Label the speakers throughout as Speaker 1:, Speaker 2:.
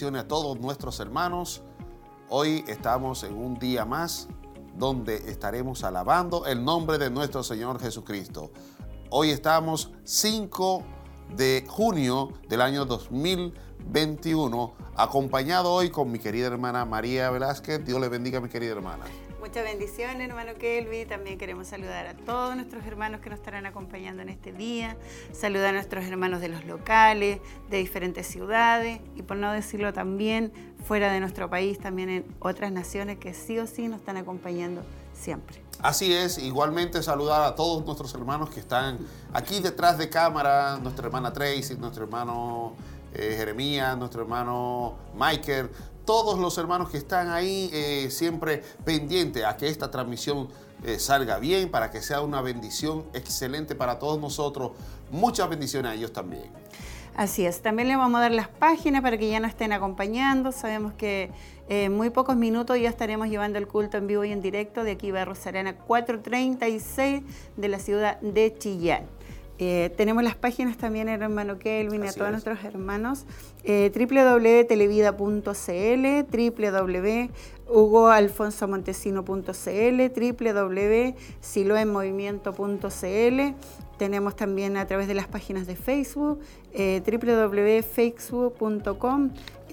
Speaker 1: a todos nuestros hermanos. Hoy estamos en un día más donde estaremos alabando el nombre de nuestro Señor Jesucristo. Hoy estamos 5 de junio del año 2021, acompañado hoy con mi querida hermana María Velázquez. Dios le bendiga, mi querida hermana.
Speaker 2: Muchas bendiciones, hermano Kelvi. También queremos saludar a todos nuestros hermanos que nos estarán acompañando en este día. Saludar a nuestros hermanos de los locales, de diferentes ciudades y por no decirlo también fuera de nuestro país, también en otras naciones que sí o sí nos están acompañando siempre.
Speaker 1: Así es, igualmente saludar a todos nuestros hermanos que están aquí detrás de cámara, nuestra hermana Tracy, nuestro hermano eh, Jeremías, nuestro hermano Michael, todos los hermanos que están ahí eh, siempre pendientes a que esta transmisión eh, salga bien, para que sea una bendición excelente para todos nosotros. Muchas bendiciones a ellos también.
Speaker 2: Así es, también le vamos a dar las páginas para que ya nos estén acompañando. Sabemos que en muy pocos minutos ya estaremos llevando el culto en vivo y en directo de aquí Barros Arana 436 de la ciudad de Chillán. Eh, tenemos las páginas también, hermano Kelvin, y a todos nuestros hermanos, eh, www.televida.cl, www.hugoalfonsomontesino.cl, www.siloenmovimiento.cl. Tenemos también a través de las páginas de Facebook, eh, www.facebook.com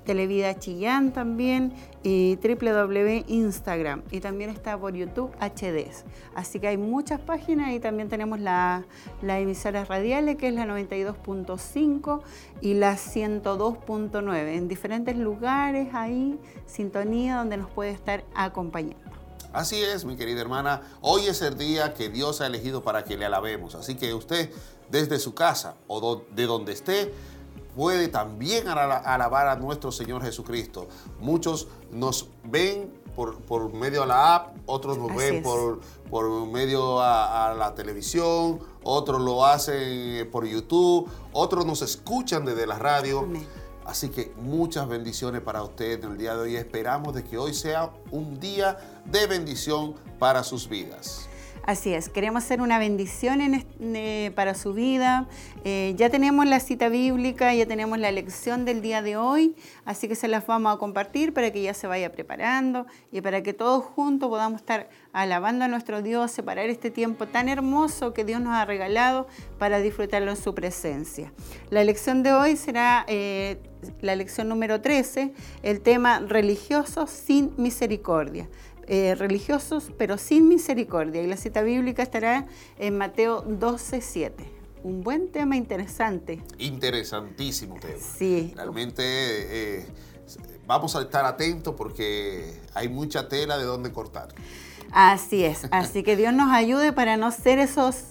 Speaker 2: Televida Chillán también y www Instagram y también está por YouTube HDs. Así que hay muchas páginas y también tenemos las la emisoras radiales que es la 92.5 y la 102.9 en diferentes lugares ahí, sintonía donde nos puede estar acompañando.
Speaker 1: Así es, mi querida hermana. Hoy es el día que Dios ha elegido para que le alabemos. Así que usted, desde su casa o de donde esté, puede también alabar a nuestro Señor Jesucristo. Muchos nos ven por, medio de la app, otros nos ven por, por, medio a, la televisión, otros lo hacen por YouTube, otros nos escuchan desde la radio. Así que muchas bendiciones para usted en el día de hoy. Esperamos de que hoy sea un día de bendición para sus vidas.
Speaker 2: Así es, queremos ser una bendición para su vida. Eh, ya tenemos la cita bíblica, ya tenemos la lección del día de hoy, así que se las vamos a compartir para que ya se vaya preparando y para que todos juntos podamos estar alabando a nuestro Dios, separar este tiempo tan hermoso que Dios nos ha regalado para disfrutarlo en su presencia. La lección de hoy será eh, la lección número 13, el tema religioso sin misericordia. Eh, religiosos, pero sin misericordia. Y la cita bíblica estará en Mateo 12, 7. Un buen tema interesante.
Speaker 1: Interesantísimo tema.
Speaker 2: Sí.
Speaker 1: Realmente eh, vamos a estar atentos porque hay mucha tela de donde cortar.
Speaker 2: Así es. Así que Dios nos ayude para no ser esos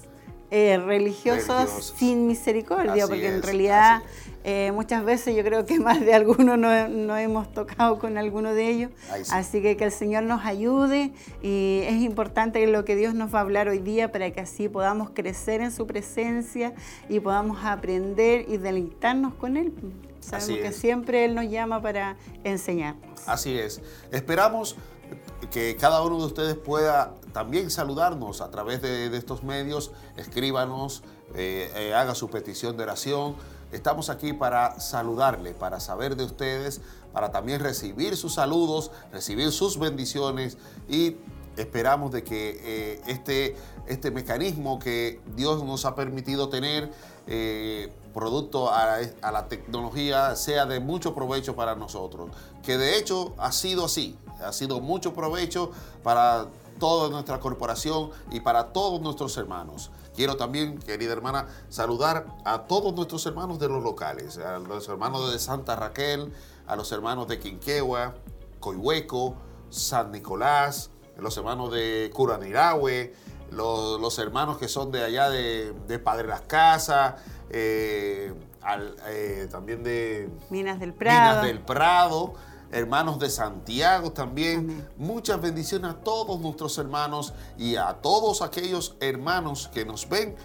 Speaker 2: eh, religiosos, sin misericordia, porque en realidad eh, muchas veces yo creo que más de algunos no, hemos tocado con alguno de ellos. Así que que el Señor nos ayude y es importante lo que Dios nos va a hablar hoy día para que así podamos crecer en su presencia y podamos aprender y deleitarnos con Él. Sabemos que siempre Él nos llama para enseñarnos.
Speaker 1: Así es. Esperamos que cada uno de ustedes pueda también saludarnos a través de, estos medios, escríbanos, eh, eh, haga su petición de oración. Estamos aquí para saludarle, para saber de ustedes, para también recibir sus saludos, recibir sus bendiciones y esperamos de que eh, este, este mecanismo que Dios nos ha permitido tener, producto a, a, la tecnología, sea de mucho provecho para nosotros. Que de hecho ha sido así ha sido mucho provecho para toda nuestra corporación y para todos nuestros hermanos. Quiero también, querida hermana, saludar a todos nuestros hermanos de los locales, a los hermanos de Santa Raquel, a los hermanos de Quinquegua, Coihueco, San Nicolás, los hermanos de Curanirahue, los, hermanos que son de allá de, Padre Las Casas, eh, eh, también de
Speaker 2: Minas del Prado.
Speaker 1: Minas del Prado hermanos de Santiago también. Muchas bendiciones a todos nuestros hermanos y a todos aquellos hermanos que nos ven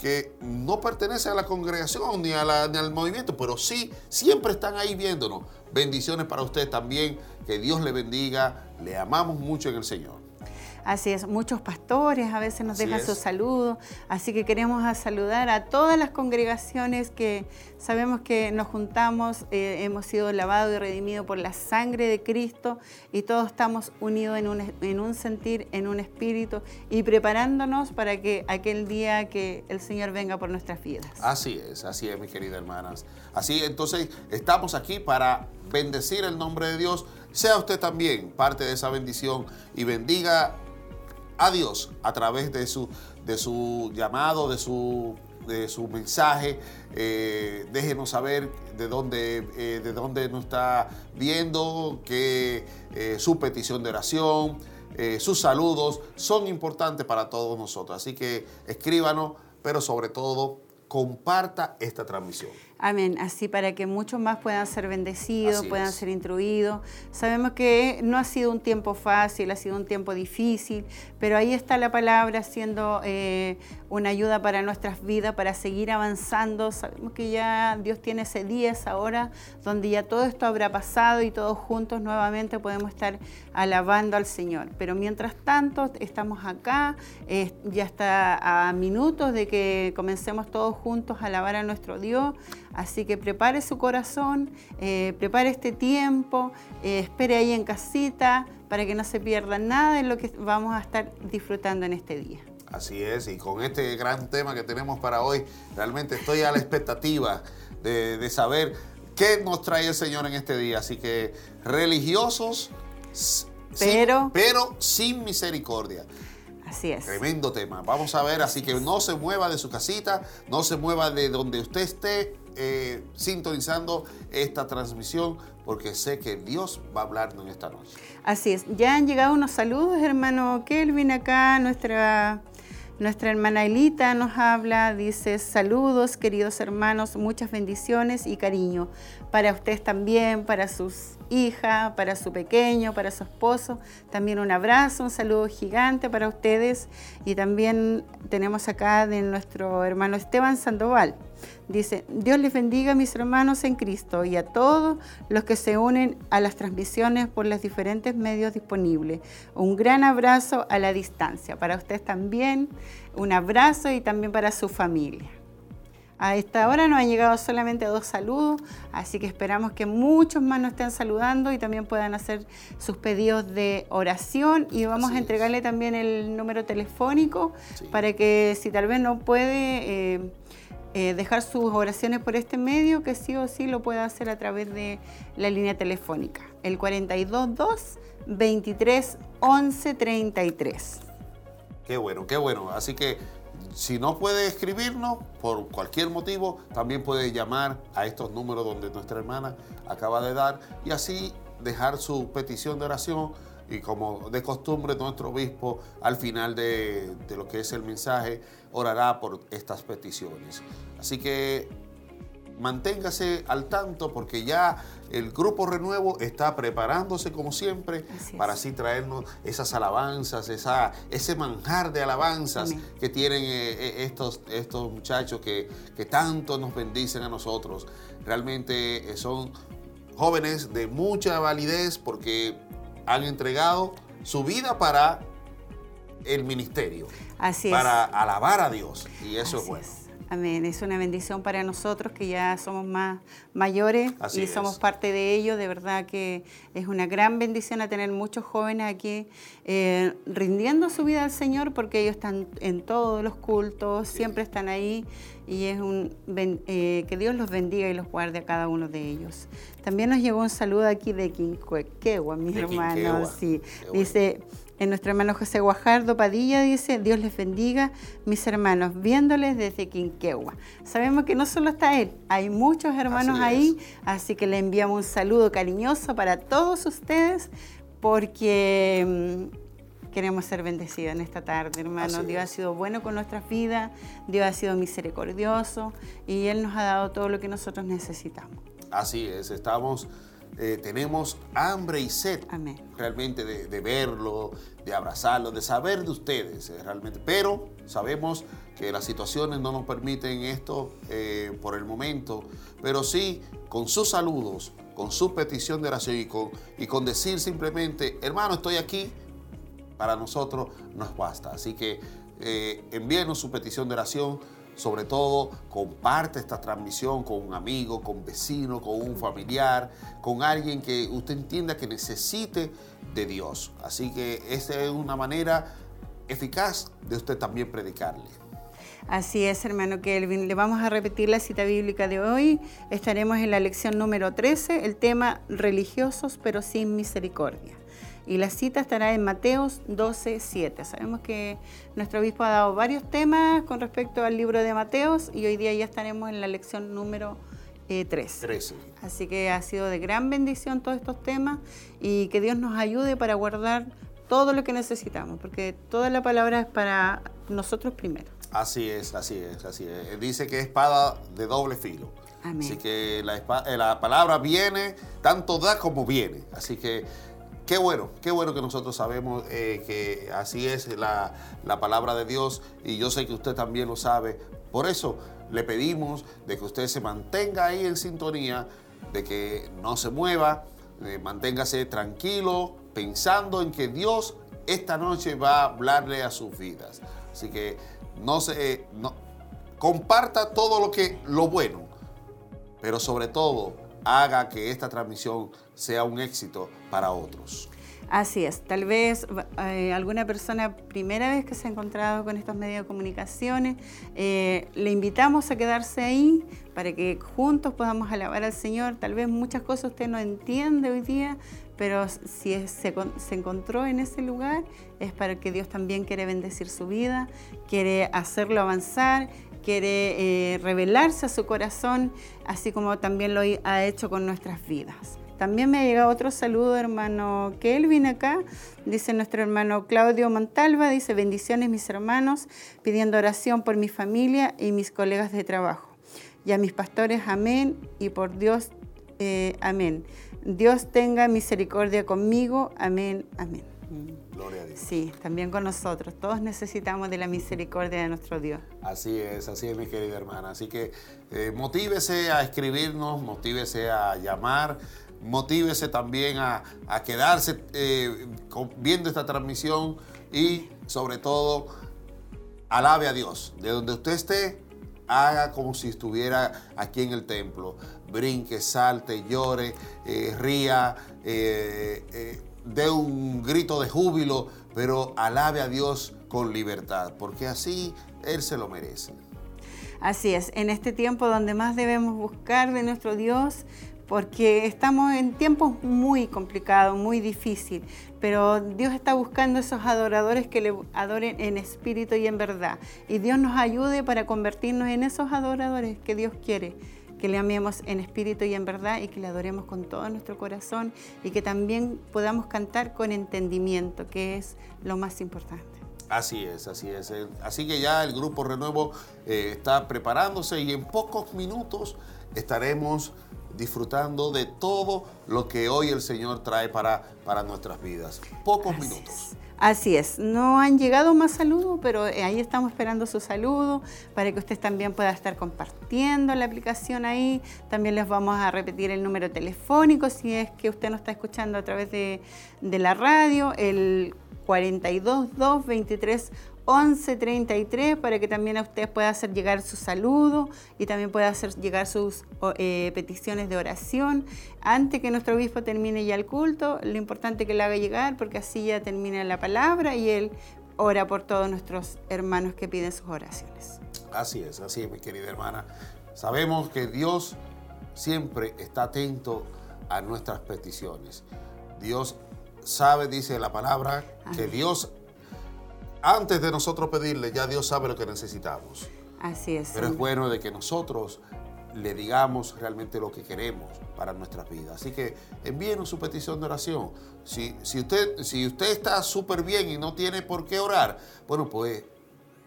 Speaker 1: que no pertenecen a la congregación ni, ni al movimiento, pero sí, siempre están ahí viéndonos. Bendiciones para usted también, que Dios le bendiga, le amamos mucho en el Señor.
Speaker 2: Así es, muchos pastores a veces nos dejan sus saludos, así que queremos saludar a todas las congregaciones que sabemos que nos juntamos, eh, hemos sido lavados y redimidos por la sangre de Cristo y todos estamos unidos en un, en un sentir, en un espíritu y preparándonos para que aquel día que el Señor venga por nuestras vidas.
Speaker 1: Así es, así es, mis queridas hermanas. Así entonces estamos aquí para bendecir el nombre de Dios. Sea usted también parte de esa bendición y bendiga a Dios a través de su, de su llamado, de su, de mensaje. Eh, déjenos saber de dónde, eh, de dónde nos está viendo, que eh, su petición de oración, sus saludos son importantes para todos nosotros. Así que escríbanos, pero sobre todo comparta esta transmisión.
Speaker 2: Amén. Así para que muchos más puedan ser bendecidos, puedan ser instruidos. Sabemos que no ha sido un tiempo fácil, ha sido un tiempo difícil, pero ahí está la palabra siendo eh, una ayuda para nuestras vidas, para seguir avanzando. Sabemos que ya Dios tiene ese día, esa hora, donde ya todo esto habrá pasado y todos juntos nuevamente podemos estar alabando al Señor. Pero mientras tanto, estamos acá, eh, ya está a minutos de que comencemos todos juntos a alabar a nuestro Dios Así que prepare su corazón, eh, prepare este tiempo, eh, espere ahí en casita para que no se pierda nada de lo que vamos a estar disfrutando en este día.
Speaker 1: Así es, y con este gran tema que tenemos para hoy, realmente estoy a la expectativa de, saber qué nos trae el Señor en este día. Así que religiosos, pero, pero sin misericordia.
Speaker 2: Así es.
Speaker 1: Tremendo tema. Vamos a ver, así que no se mueva de su casita, no se mueva de donde usted esté, eh, sintonizando esta transmisión porque sé que Dios va a hablarnos en esta noche.
Speaker 2: Así es, ya han llegado unos saludos, hermano Kelvin acá, nuestra, nuestra hermana Elita nos habla, dice saludos queridos hermanos, muchas bendiciones y cariño para ustedes también, para sus hijas, para su pequeño, para su esposo. También un abrazo, un saludo gigante para ustedes. Y también tenemos acá de nuestro hermano Esteban Sandoval. Dice, Dios les bendiga a mis hermanos en Cristo y a todos los que se unen a las transmisiones por los diferentes medios disponibles. Un gran abrazo a la distancia. Para ustedes también, un abrazo y también para su familia. A esta hora nos han llegado solamente dos saludos, así que esperamos que muchos más nos estén saludando y también puedan hacer sus pedidos de oración y vamos a entregarle también el número telefónico para que si tal vez no puede... Eh, eh, dejar sus oraciones por este medio, que sí o sí lo pueda hacer a través de la línea telefónica, el 422 23 11 33.
Speaker 1: Qué bueno, qué bueno. Así que si no puede escribirnos por cualquier motivo, también puede llamar a estos números donde nuestra hermana acaba de dar y así dejar su petición de oración y como de costumbre nuestro obispo al final de, de lo que es el mensaje orará por estas peticiones. Así que manténgase al tanto porque ya el grupo Renuevo está preparándose como siempre para así traernos esas alabanzas, esa, ese manjar de alabanzas que tienen eh, eh, estos, estos muchachos que, que tanto nos bendicen a nosotros. Realmente eh, son jóvenes de mucha validez porque han entregado su vida para el ministerio.
Speaker 2: Así
Speaker 1: para alabar a Dios. Y eso es bueno.
Speaker 2: Amén. Es una bendición para nosotros que ya somos más mayores y somos parte de ello. De verdad que es una gran bendición a tener muchos jóvenes aquí eh, rindiendo su vida al Señor porque ellos están en todos los cultos, siempre están ahí y es un eh, que Dios los bendiga y los guarde a cada uno de ellos. También nos llegó un saludo aquí de Quinquegua, mis hermanos. Sí. Dice, en nuestro hermano José Guajardo Padilla dice, Dios les bendiga, mis hermanos, viéndoles desde Quinquegua. Sabemos que no solo está él, hay muchos hermanos ahí, así que le enviamos un saludo cariñoso para todos ustedes, porque mm, queremos ser bendecidos en esta tarde, hermanos. Dios ha sido bueno con nuestras vidas, Dios ha sido misericordioso y Él nos ha dado todo lo que nosotros necesitamos.
Speaker 1: Así es, estamos eh, tenemos hambre y sed realmente de, verlo, de abrazarlo, de saber de ustedes eh, realmente. Pero sabemos que las situaciones no nos permiten esto eh, por el momento, pero sí con sus saludos, con su petición de oración y con, y con decir simplemente, hermano, estoy aquí para nosotros nos basta. Así que envíenos su petición de oración. Sobre todo, comparte esta transmisión con un amigo, con un vecino, con un familiar, con alguien que usted entienda que necesite de Dios. Así que esa es una manera eficaz de usted también predicarle.
Speaker 2: Así es, hermano Kelvin. Le vamos a repetir la cita bíblica de hoy. Estaremos en la lección número 13, el tema religiosos pero sin misericordia. Y la cita estará en Mateos 12, 7. Sabemos que nuestro obispo ha dado varios temas con respecto al libro de Mateos y hoy día ya estaremos en la lección número 13. Eh, Así que ha sido de gran bendición todos estos temas y que Dios nos ayude para guardar todo lo que necesitamos, porque toda la palabra es para nosotros primero.
Speaker 1: Así es, así es, así es. Dice que es espada de doble filo. Así que la, eh, la palabra viene, tanto da como viene. Así que Qué bueno, qué bueno que nosotros sabemos eh, que así es la, palabra de Dios y yo sé que usted también lo sabe. Por eso le pedimos de que usted se mantenga ahí en sintonía, de que no se mueva, manténgase tranquilo, pensando en que Dios esta noche va a hablarle a sus vidas. Así que no se, no, comparta todo lo que lo bueno, pero sobre todo haga que esta transmisión sea un éxito para otros.
Speaker 2: Así es, tal vez eh, alguna persona primera vez que se ha encontrado con estos medios de comunicaciones, eh, le invitamos a quedarse ahí para que juntos podamos alabar al Señor. Tal vez muchas cosas usted no entiende hoy día, pero si se, encontró en ese lugar es para que Dios también quiere bendecir su vida, quiere hacerlo avanzar quiere eh, revelarse a su corazón, así como también lo ha hecho con nuestras vidas. También me ha llegado otro saludo, hermano Kelvin acá. Dice nuestro hermano Claudio Montalva, dice bendiciones mis hermanos, pidiendo oración por mi familia y mis colegas de trabajo. Y a mis pastores, amén. Y por Dios, eh, amén. Dios tenga misericordia conmigo, amén, amén. Gloria a Dios. Sí, también con nosotros. Todos necesitamos de la misericordia de nuestro Dios.
Speaker 1: Así es, así es, mi querida hermana. Así que eh, motívese a escribirnos, motívese a llamar motívese también a, quedarse eh, viendo esta transmisión y sobre todo alabe a Dios. De donde usted esté, haga como si estuviera aquí en el templo. Brinque, salte, llore, eh, ría, eh, dé un grito de júbilo, pero alabe a Dios con libertad, porque así Él se lo merece.
Speaker 2: Así es, en este tiempo donde más debemos buscar de nuestro Dios porque estamos en tiempos muy complicados, muy difíciles, pero Dios está buscando esos adoradores que le adoren en espíritu y en verdad. Y Dios nos ayude para convertirnos en esos adoradores que Dios quiere que le amemos en espíritu y en verdad y que le adoremos con todo nuestro corazón y que también podamos cantar con entendimiento, que es lo más importante.
Speaker 1: Así es, así es. Así que ya el Grupo Renuevo eh, está preparándose y en pocos minutos estaremos disfrutando de todo lo que hoy el Señor trae para, para nuestras vidas. Pocos minutos.
Speaker 2: Así es, no han llegado más saludos, pero eh, ahí estamos esperando su saludo para que usted también pueda estar compartiendo la aplicación ahí. También les vamos a repetir el número telefónico si es que usted nos está escuchando a través de, la radio, el 422 23 1133 para que también a usted pueda hacer llegar su saludo y también pueda hacer llegar sus eh, peticiones de oración. Antes que nuestro obispo termine ya el culto, lo importante es que le haga llegar porque así ya termina la palabra y él ora por todos nuestros hermanos que piden sus oraciones.
Speaker 1: Así es, así es, mi querida hermana. Sabemos que Dios siempre está atento a nuestras peticiones. Dios sabe, dice la palabra, que Dios antes de nosotros pedirle, ya Dios sabe lo que necesitamos.
Speaker 2: Así es.
Speaker 1: Pero es bueno de que nosotros le digamos realmente lo que queremos para nuestras vidas. Así que envíenos su petición de oración. Si, si usted, si usted está súper bien y no tiene por qué orar, bueno, pues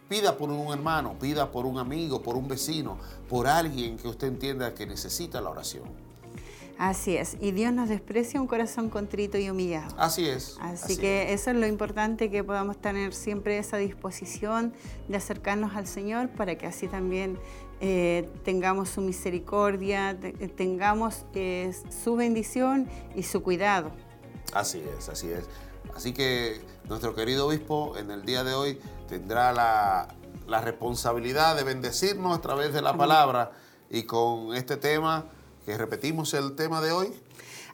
Speaker 1: pida por un hermano, pida por un amigo, por un vecino, por alguien que usted entienda que necesita la oración.
Speaker 2: Así es, y Dios nos desprecia un corazón contrito y humillado.
Speaker 1: Así es.
Speaker 2: Así, que eso es lo importante, que podamos tener siempre esa disposición de acercarnos al Señor para que así también eh, tengamos su misericordia, tengamos eh, su bendición y su cuidado.
Speaker 1: Así es, así es. Así que nuestro querido obispo en el día de hoy tendrá la, la responsabilidad de bendecirnos a través de la palabra y con este tema, que repetimos el tema de hoy.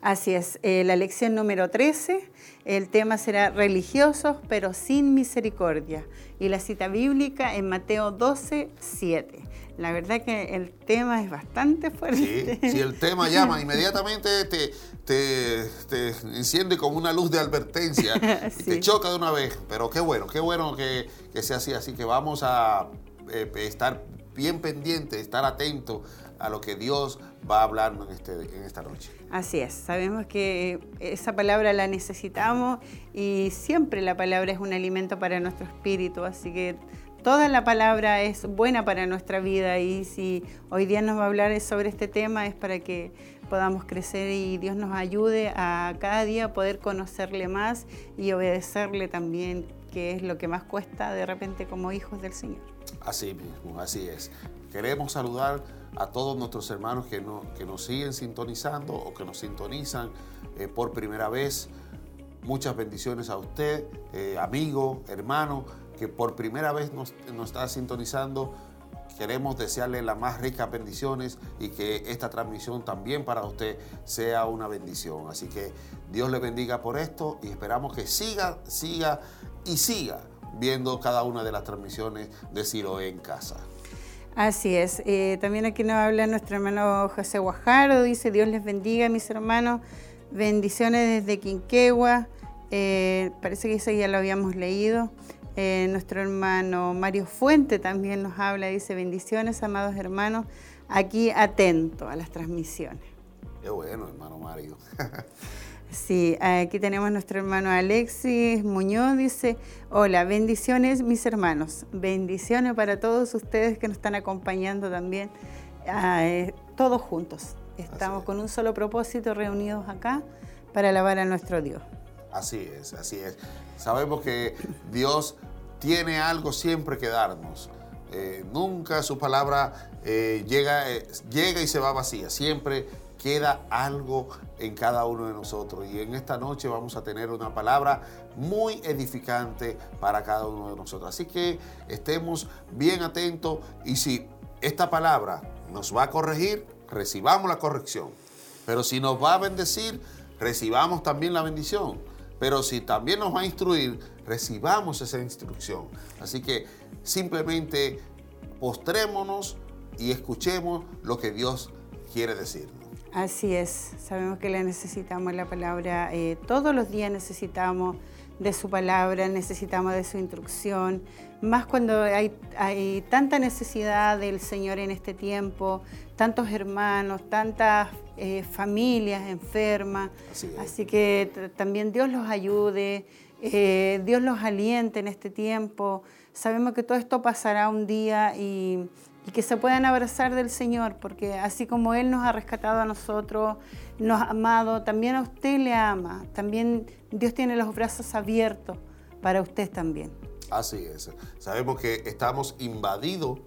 Speaker 2: Así es, eh, la lección número 13, el tema será religiosos pero sin misericordia y la cita bíblica en Mateo 12, 7. La verdad que el tema es bastante fuerte.
Speaker 1: Sí, si el tema llama, inmediatamente te, te, te, enciende como una luz de advertencia y te choca de una vez. Pero qué bueno, qué bueno que, que sea así. Así que vamos a eh, estar bien pendientes, estar atentos a lo que Dios va a hablarnos en, este, en esta noche.
Speaker 2: Así es, sabemos que esa palabra la necesitamos y siempre la palabra es un alimento para nuestro espíritu, así que toda la palabra es buena para nuestra vida y si hoy día nos va a hablar sobre este tema es para que podamos crecer y Dios nos ayude a cada día poder conocerle más y obedecerle también, que es lo que más cuesta de repente como hijos del Señor.
Speaker 1: Así mismo, así es. Queremos saludar a todos nuestros hermanos que, que nos siguen sintonizando o que nos sintonizan eh, por primera vez. Muchas bendiciones a usted, eh, amigo, hermano, que por primera vez nos, nos está sintonizando. Queremos desearle las más ricas bendiciones y que esta transmisión también para usted sea una bendición. Así que Dios le bendiga por esto y esperamos que siga, siga y siga viendo cada una de las transmisiones de Ciro en casa.
Speaker 2: Así es. Eh, también aquí nos habla nuestro hermano José Guajardo. Dice, Dios les bendiga, mis hermanos. Bendiciones desde Quinquegua. Eh, parece que eso ya lo habíamos leído. Eh, nuestro hermano Mario Fuente también nos habla. Dice, bendiciones, amados hermanos. Aquí atento a las transmisiones.
Speaker 1: Qué bueno, hermano Mario.
Speaker 2: Sí, aquí tenemos nuestro hermano Alexis Muñoz, dice, hola, bendiciones mis hermanos, bendiciones para todos ustedes que nos están acompañando también, eh, todos juntos. Estamos con un solo propósito reunidos acá para alabar a nuestro Dios.
Speaker 1: Así es, así es. Sabemos que Dios tiene algo siempre que darnos. Eh, nunca su palabra eh, llega, llega y se va vacía, siempre queda algo en cada uno de nosotros. Y en esta noche vamos a tener una palabra muy edificante para cada uno de nosotros. Así que estemos bien atentos y si esta palabra nos va a corregir, recibamos la corrección. Pero si nos va a bendecir, recibamos también la bendición. Pero si también nos va a instruir, recibamos esa instrucción. Así que simplemente postrémonos y escuchemos lo que Dios quiere decir.
Speaker 2: Así es, sabemos que la necesitamos la palabra, eh, todos los días necesitamos de su palabra, necesitamos de su instrucción, más cuando hay, hay tanta necesidad del Señor en este tiempo, tantos hermanos, tantas eh, familias enfermas, así, que también Dios los ayude, eh, Dios los aliente en este tiempo, sabemos que todo esto pasará un día y y que se puedan abrazar del Señor, porque así como Él nos ha rescatado a nosotros, nos ha amado, también a usted le ama, también Dios tiene los brazos abiertos para usted también.
Speaker 1: Así es, sabemos que estamos invadidos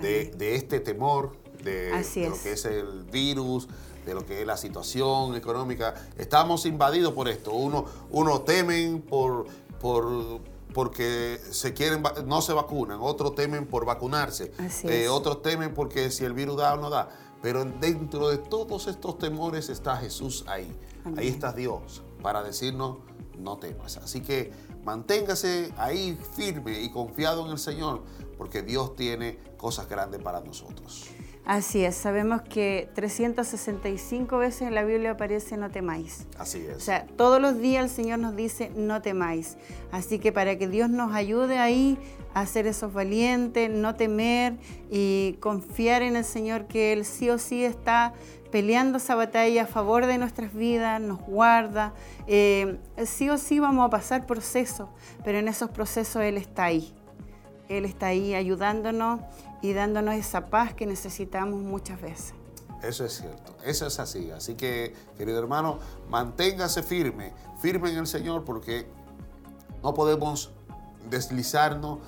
Speaker 1: de, este temor, de, lo que es el virus, de lo que es la situación económica. Estamos invadidos por esto. Uno, uno temen por, por porque se quieren, no se vacunan, otros temen por vacunarse, eh, otros temen porque si el virus da o no da. Pero dentro de todos estos temores está Jesús ahí. Ahí está Dios para decirnos, no temas. Así que manténgase ahí firme y confiado en el Señor, porque Dios tiene cosas grandes para nosotros.
Speaker 2: Así es, sabemos que 365 veces en la Biblia aparece no temáis.
Speaker 1: Así es. O
Speaker 2: sea, todos los días el Señor nos dice no temáis. Así que para que Dios nos ayude ahí a ser esos valientes, no temer y confiar en el Señor que Él sí o sí está peleando esa batalla a favor de nuestras vidas, nos guarda. Eh, sí o sí vamos a pasar procesos, pero en esos procesos Él está ahí. Él está ahí ayudándonos y dándonos esa paz que necesitamos muchas veces.
Speaker 1: Eso es cierto, eso es así. Así que, querido hermano, manténgase firme, firme en el Señor, porque no podemos deslizarnos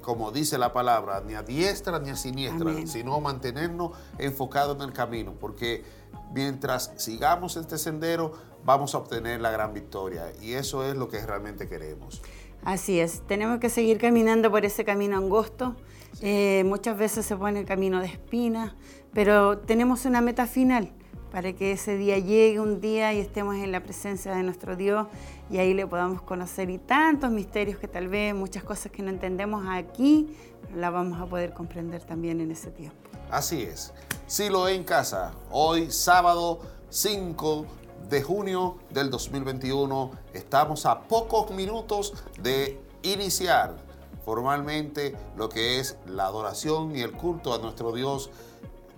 Speaker 1: como dice la palabra, ni a diestra ni a siniestra, sino mantenernos enfocados en el camino, porque mientras sigamos este sendero, vamos a obtener la gran victoria. Y eso es lo que realmente queremos.
Speaker 2: Así es, tenemos que seguir caminando por ese camino angosto. Eh, muchas veces se pone el camino de espinas, pero tenemos una meta final para que ese día llegue un día y estemos en la presencia de nuestro Dios y ahí le podamos conocer y tantos misterios que tal vez muchas cosas que no entendemos aquí, la vamos a poder comprender también en ese tiempo.
Speaker 1: Así es. Silo en casa, hoy sábado 5 de junio del 2021. Estamos a pocos minutos de iniciar formalmente lo que es la adoración y el culto a nuestro Dios,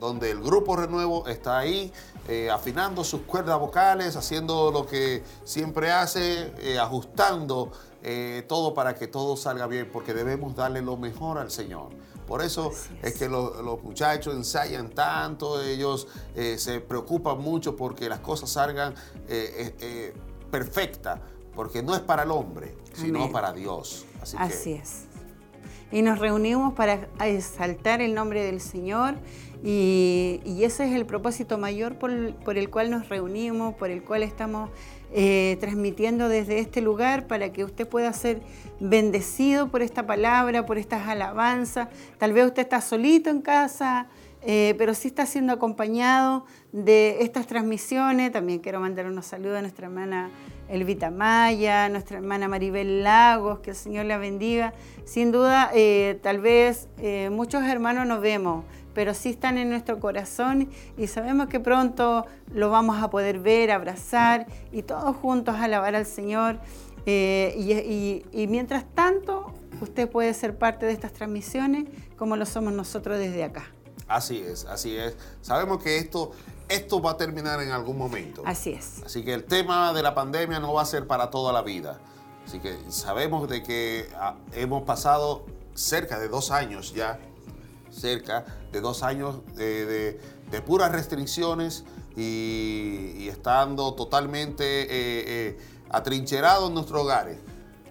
Speaker 1: donde el grupo Renuevo está ahí eh, afinando sus cuerdas vocales, haciendo lo que siempre hace, eh, ajustando eh, todo para que todo salga bien, porque debemos darle lo mejor al Señor. Por eso es. que los, muchachos ensayan tanto, ellos se preocupan mucho porque las cosas salgan perfectas, porque no es para el hombre, sino para Dios.
Speaker 2: Así, es. Y nos reunimos para exaltar el nombre del Señor y, ese es el propósito mayor por, por el cual nos reunimos, por el cual estamos eh, transmitiendo desde este lugar para que usted pueda ser bendecido por esta palabra, por estas alabanzas. Tal vez usted está solito en casa, eh, pero sí está siendo acompañado de estas transmisiones. También quiero mandar unos saludos a nuestra hermana Elvita Maya, nuestra hermana Maribel Lagos, que el Señor la bendiga. Sin duda, eh, tal vez muchos hermanos nos vemos pero sí están en nuestro corazón y sabemos que pronto lo vamos a poder ver, abrazar y todos juntos alabar al Señor. Eh, y, mientras tanto, usted puede ser parte de estas transmisiones como lo somos nosotros desde acá.
Speaker 1: Así es, así es. Sabemos que esto, esto va a terminar en algún momento.
Speaker 2: Así es.
Speaker 1: Así que el tema de la pandemia no va a ser para toda la vida. Así que sabemos de que ah, hemos pasado cerca de dos años ya cerca de dos años de, puras restricciones y, estando totalmente eh, eh, atrincherados en nuestros hogares,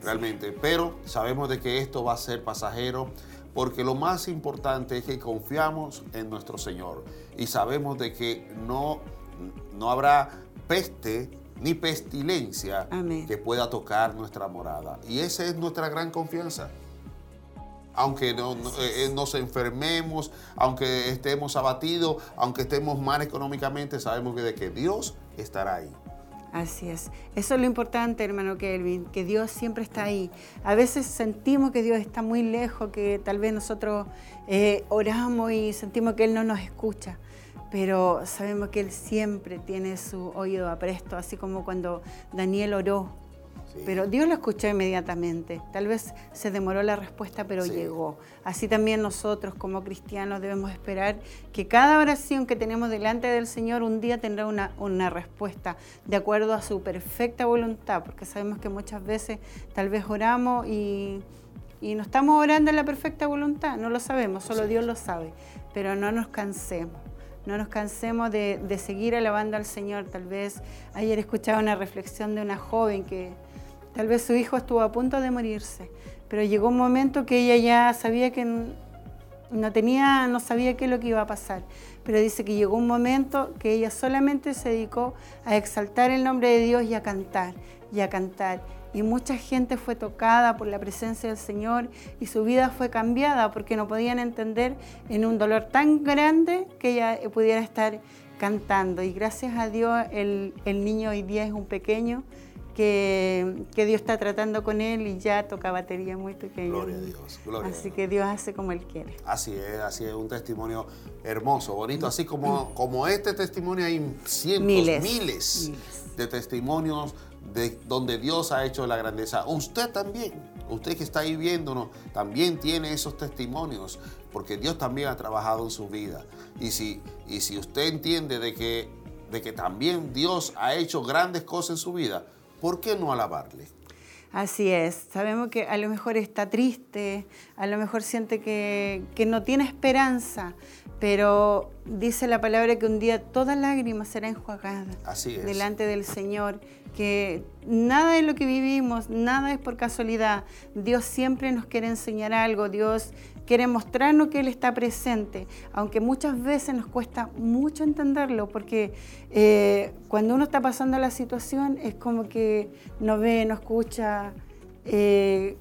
Speaker 1: realmente. Pero sabemos de que esto va a ser pasajero porque lo más importante es que confiamos en nuestro Señor y sabemos de que no, no habrá peste ni pestilencia que pueda tocar nuestra morada. Y esa es nuestra gran confianza aunque no, eh, eh, nos enfermemos, aunque estemos abatidos, aunque estemos mal económicamente, sabemos que de que Dios estará ahí.
Speaker 2: Así es. Eso es lo importante, hermano Kelvin, que Dios siempre está ahí. A veces sentimos que Dios está muy lejos, que tal vez nosotros eh, oramos y sentimos que Él no nos escucha, pero sabemos que Él siempre tiene su oído apresto, así como cuando Daniel oró pero Dios lo escuchó inmediatamente. Tal vez se demoró la respuesta, pero llegó. Así también nosotros como cristianos debemos esperar que cada oración que tenemos delante del Señor un día tendrá una, una respuesta de acuerdo a su perfecta voluntad, porque sabemos que muchas veces tal vez oramos y, y no estamos orando en la perfecta voluntad, no lo sabemos, solo Dios lo sabe, pero no nos cansemos. No nos cansemos de, de seguir alabando al Señor. Tal vez ayer escuchaba una reflexión de una joven que, Tal vez su hijo estuvo a punto de morirse, pero llegó un momento que ella ya sabía que no tenía, no sabía qué es lo que iba a pasar. Pero dice que llegó un momento que ella solamente se dedicó a exaltar el nombre de Dios y a cantar, y a cantar. Y mucha gente fue tocada por la presencia del Señor y su vida fue cambiada porque no podían entender en un dolor tan grande que ella pudiera estar cantando. Y gracias a Dios el, el niño hoy día es un pequeño que, Dios está tratando con él y ya toca batería muy pequeña.
Speaker 1: Gloria a Dios.
Speaker 2: así que Dios hace como Él quiere.
Speaker 1: Así es, así es, un testimonio hermoso, bonito. Así como, como este testimonio hay cientos, miles, de testimonios de donde Dios ha hecho la grandeza. Usted también, usted que está ahí viéndonos, también tiene esos testimonios, porque Dios también ha trabajado en su vida. Y si, y si usted entiende de que, de que también Dios ha hecho grandes cosas en su vida, ¿por qué no alabarle?
Speaker 2: Así es, sabemos que a lo mejor está triste, a lo mejor siente que, que no tiene esperanza, pero dice la palabra que un día toda lágrima será enjuagada delante del Señor, que nada de lo que vivimos, nada es por casualidad. Dios siempre nos quiere enseñar algo, Dios quiere mostrarnos que Él está presente, aunque muchas veces nos cuesta mucho entenderlo, porque eh, cuando uno está pasando la situación es como que no ve, no escucha. Eh,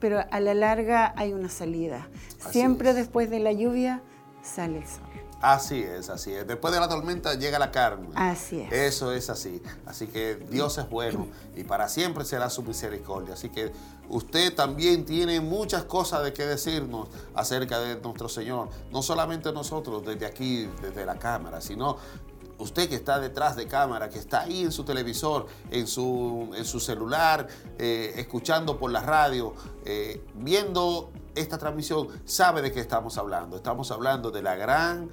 Speaker 2: pero a la larga hay una salida. Siempre después de la lluvia sale el sol.
Speaker 1: Así es, así es. Después de la tormenta llega la carne.
Speaker 2: Así es.
Speaker 1: Eso es así. Así que Dios es bueno y para siempre será su misericordia. Así que usted también tiene muchas cosas de que decirnos acerca de nuestro Señor. No solamente nosotros desde aquí, desde la cámara, sino usted que está detrás de cámara, que está ahí en su televisor, en su, en su celular, eh, escuchando por la radio, eh, viendo esta transmisión sabe de qué estamos hablando. Estamos hablando de la gran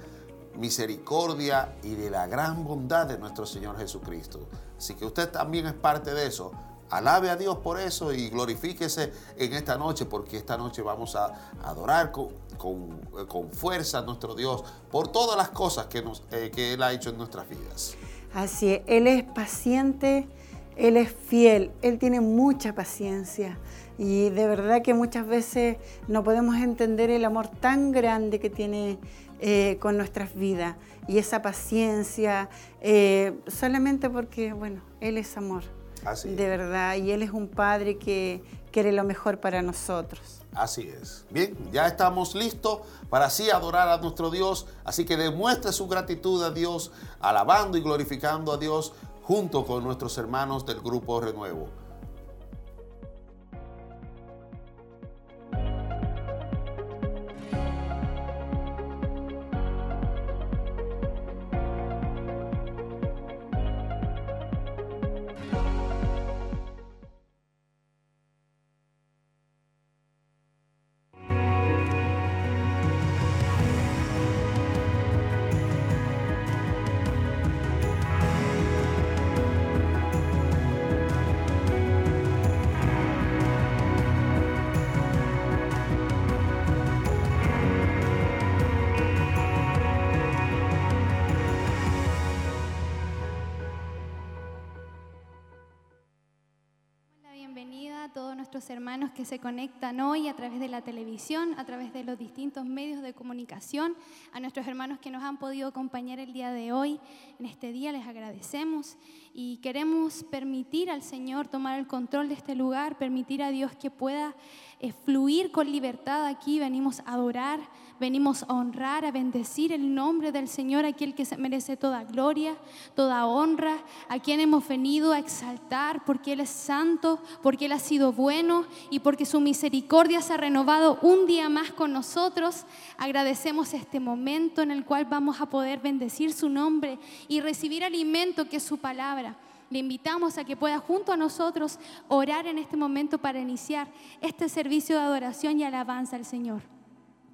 Speaker 1: misericordia y de la gran bondad de nuestro Señor Jesucristo. Así que usted también es parte de eso. Alabe a Dios por eso y glorifíquese en esta noche, porque esta noche vamos a adorar con, con, fuerza a nuestro Dios por todas las cosas que, nos, eh, que Él ha hecho en nuestras vidas.
Speaker 2: Así es, Él es paciente, Él es fiel, Él tiene mucha paciencia. Y de verdad que muchas veces no podemos entender el amor tan grande que tiene eh, con nuestras vidas y esa paciencia, eh, solamente porque, bueno, Él es amor.
Speaker 1: Así
Speaker 2: de verdad, y Él es un Padre que quiere lo mejor para nosotros.
Speaker 1: Así es. Bien, ya estamos listos para así adorar a nuestro Dios, así que demuestre su gratitud a Dios, alabando y glorificando a Dios junto con nuestros hermanos del Grupo Renuevo.
Speaker 3: Hermanos que se conectan hoy a través de la televisión, a través de los distintos medios de comunicación, a nuestros hermanos que nos han podido acompañar el día de hoy. En este día les agradecemos y queremos permitir al Señor tomar el control de este lugar, permitir a Dios que pueda eh, fluir con libertad aquí. Venimos a adorar, venimos a honrar, a bendecir el nombre del Señor, aquel que se merece toda gloria, toda honra, a quien hemos venido a exaltar porque Él es santo, porque Él ha sido bueno y porque su misericordia se ha renovado un día más con nosotros. Agradecemos este momento en el cual vamos a poder bendecir su nombre y recibir alimento que es su palabra. Le invitamos a que pueda junto a nosotros orar en este momento para iniciar este servicio de adoración y alabanza al Señor.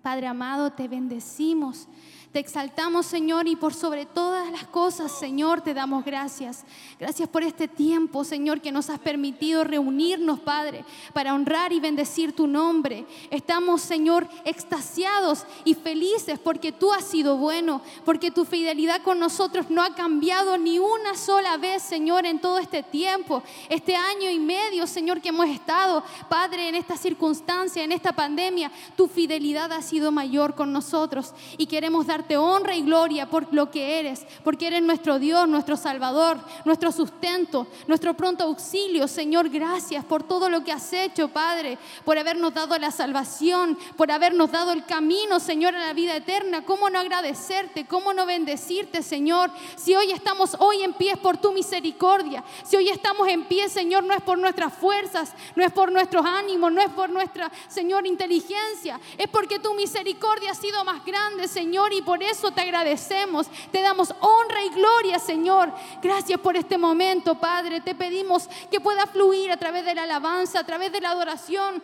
Speaker 3: Padre amado, te bendecimos. Te exaltamos, Señor, y por sobre todas las cosas, Señor, te damos gracias. Gracias por este tiempo, Señor, que nos has permitido reunirnos, Padre, para honrar y bendecir tu nombre. Estamos, Señor, extasiados y felices porque tú has sido bueno, porque tu fidelidad con nosotros no ha cambiado ni una sola vez, Señor, en todo este tiempo, este año y medio, Señor, que hemos estado, Padre, en esta circunstancia, en esta pandemia. Tu fidelidad ha sido mayor con nosotros y queremos dar te honra y gloria por lo que eres, porque eres nuestro Dios, nuestro Salvador, nuestro sustento, nuestro pronto auxilio. Señor, gracias por todo lo que has hecho, Padre, por habernos dado la salvación, por habernos dado el camino, Señor, a la vida eterna. ¿Cómo no agradecerte? ¿Cómo no bendecirte, Señor? Si hoy estamos hoy en pie es por tu misericordia. Si hoy estamos en pie, Señor, no es por nuestras fuerzas, no es por nuestros ánimos, no es por nuestra, Señor, inteligencia. Es porque tu misericordia ha sido más grande, Señor, y por por eso te agradecemos, te damos honra y gloria, Señor. Gracias por este momento, Padre. Te pedimos que pueda fluir a través de la alabanza, a través de la adoración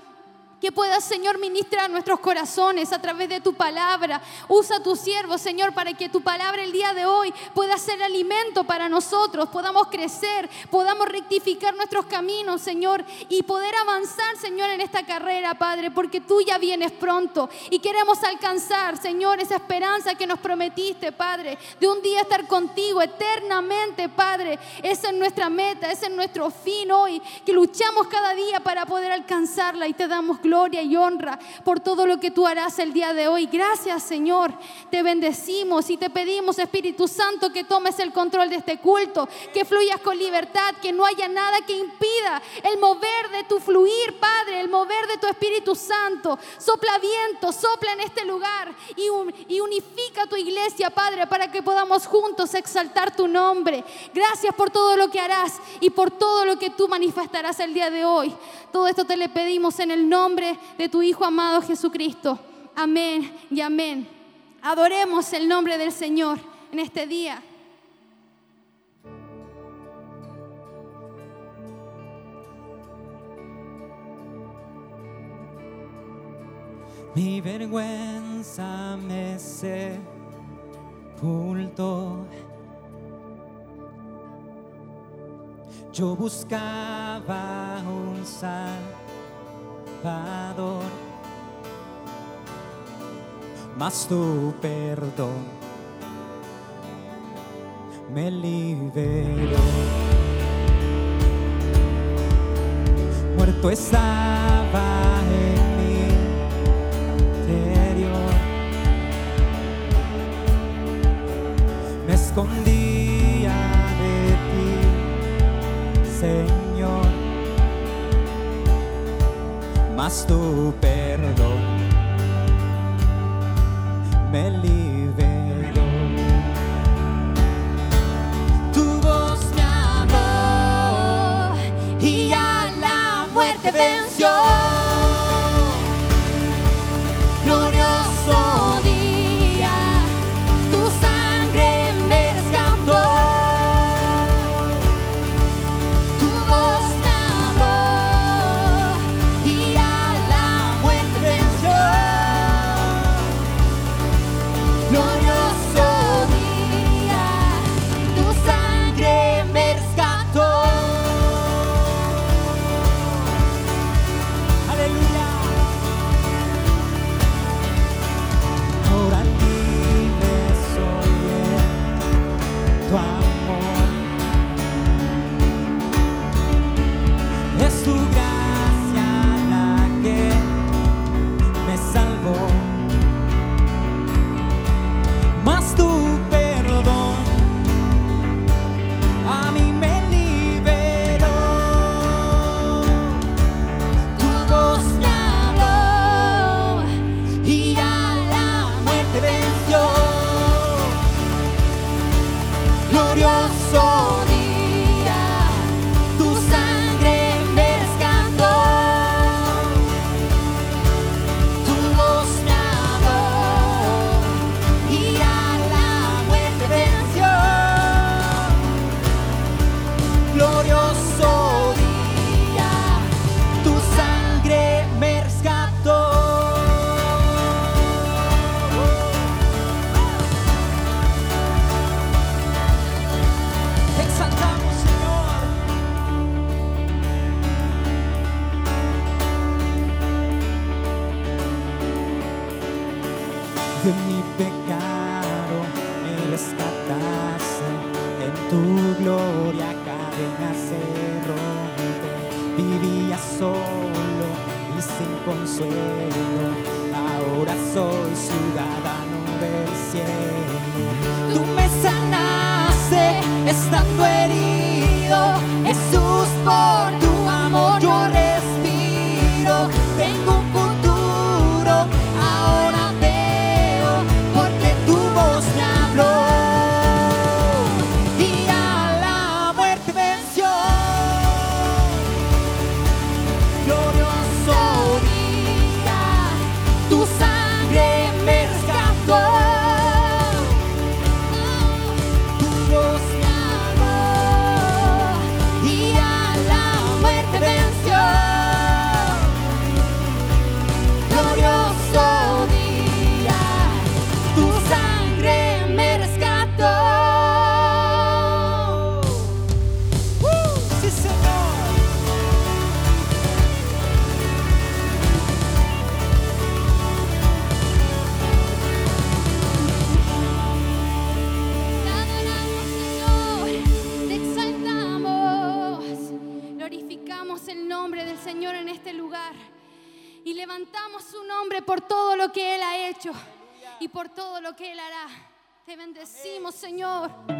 Speaker 3: Que puedas, Señor, ministrar nuestros corazones a través de tu palabra. Usa tu siervo, Señor, para que tu palabra el día de hoy pueda ser alimento para nosotros, podamos crecer, podamos rectificar nuestros caminos, Señor, y poder avanzar, Señor, en esta carrera, Padre, porque tú ya vienes pronto y queremos alcanzar, Señor, esa esperanza que nos prometiste, Padre, de un día estar contigo eternamente, Padre. Esa es nuestra meta, ese es nuestro fin hoy, que luchamos cada día para poder alcanzarla y te damos gloria gloria y honra por todo lo que tú harás el día de hoy. Gracias Señor, te bendecimos y te pedimos Espíritu Santo que tomes el control de este culto, que fluyas con libertad, que no haya nada que impida el mover de tu fluir, Padre, el mover de tu Espíritu Santo. Sopla viento, sopla en este lugar y, y unifica tu iglesia, Padre, para que podamos juntos exaltar tu nombre. Gracias por todo lo que harás y por todo lo que tú manifestarás el día de hoy. Todo esto te le pedimos en el nombre de tu Hijo amado Jesucristo. Amén y amén. Adoremos el nombre del Señor en este día.
Speaker 4: Mi vergüenza me sepultó Yo buscaba un salvador, mas tu perdón me liberó. Muerto estaba en mi interior, me escondí mas tu perdón me liberó. Tu voz me amó y a la muerte venció.
Speaker 3: hecho y por todo lo que Él hará. Te bendecimos, Señor.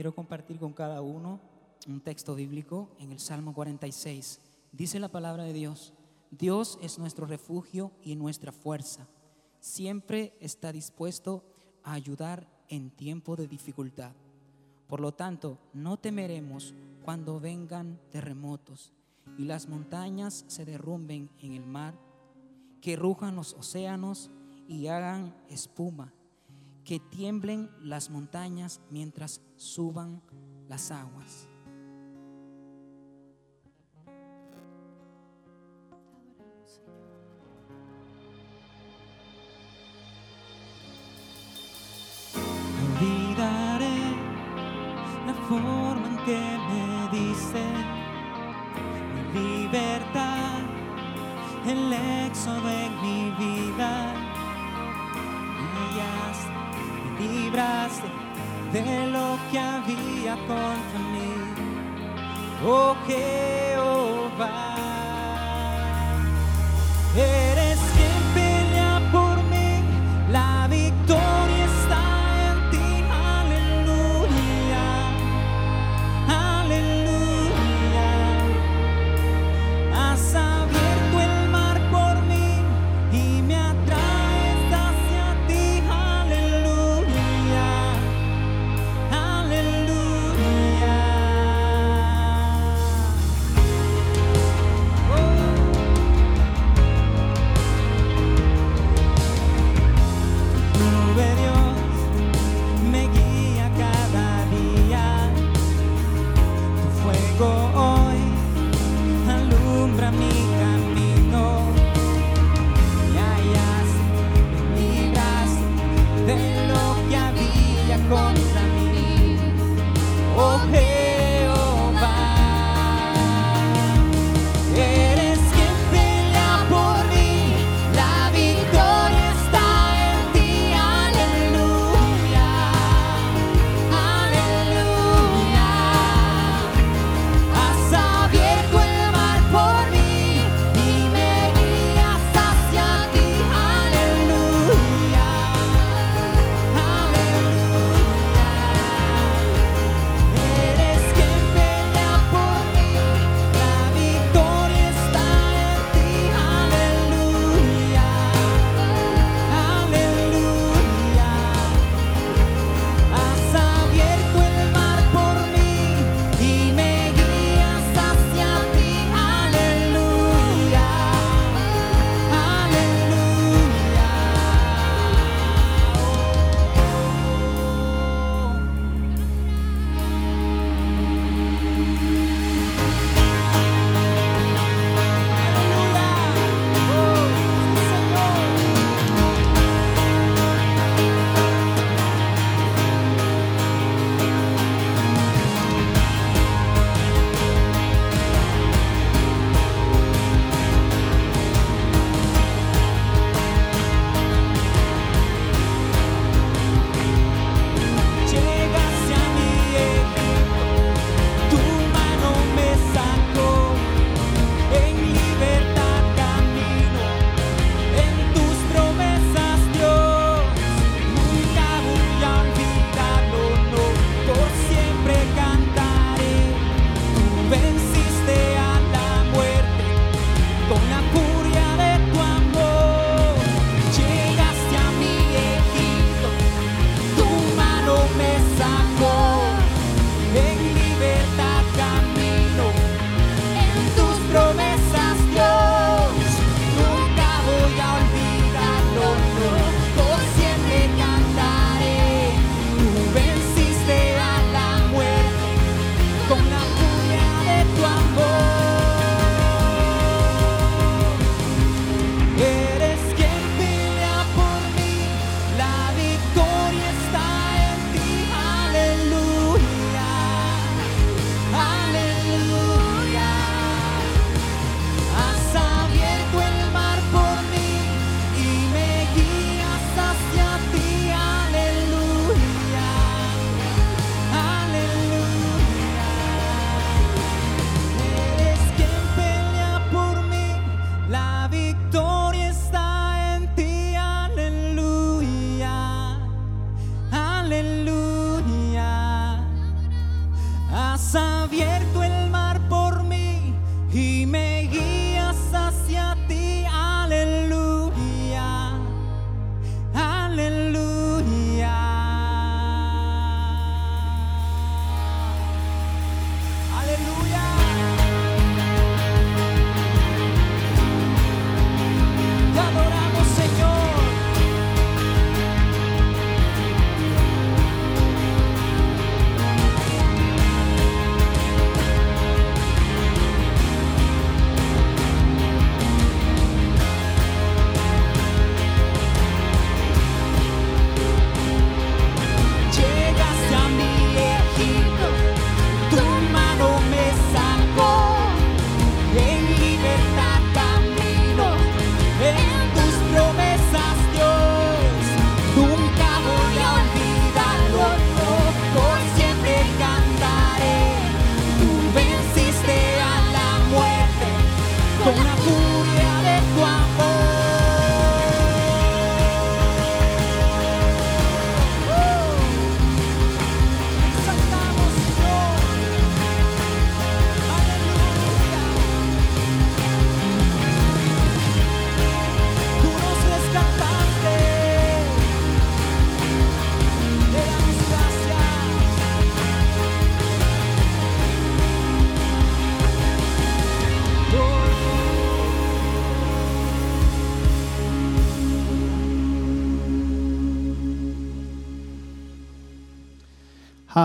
Speaker 4: Quiero compartir con cada uno un texto bíblico en el Salmo 46. Dice la palabra de Dios, Dios es nuestro refugio y nuestra fuerza. Siempre está dispuesto a ayudar en tiempo de dificultad. Por lo tanto, no temeremos cuando vengan terremotos y las montañas se derrumben en el mar, que rujan los océanos y hagan espuma que tiemblen las montañas mientras suban las aguas.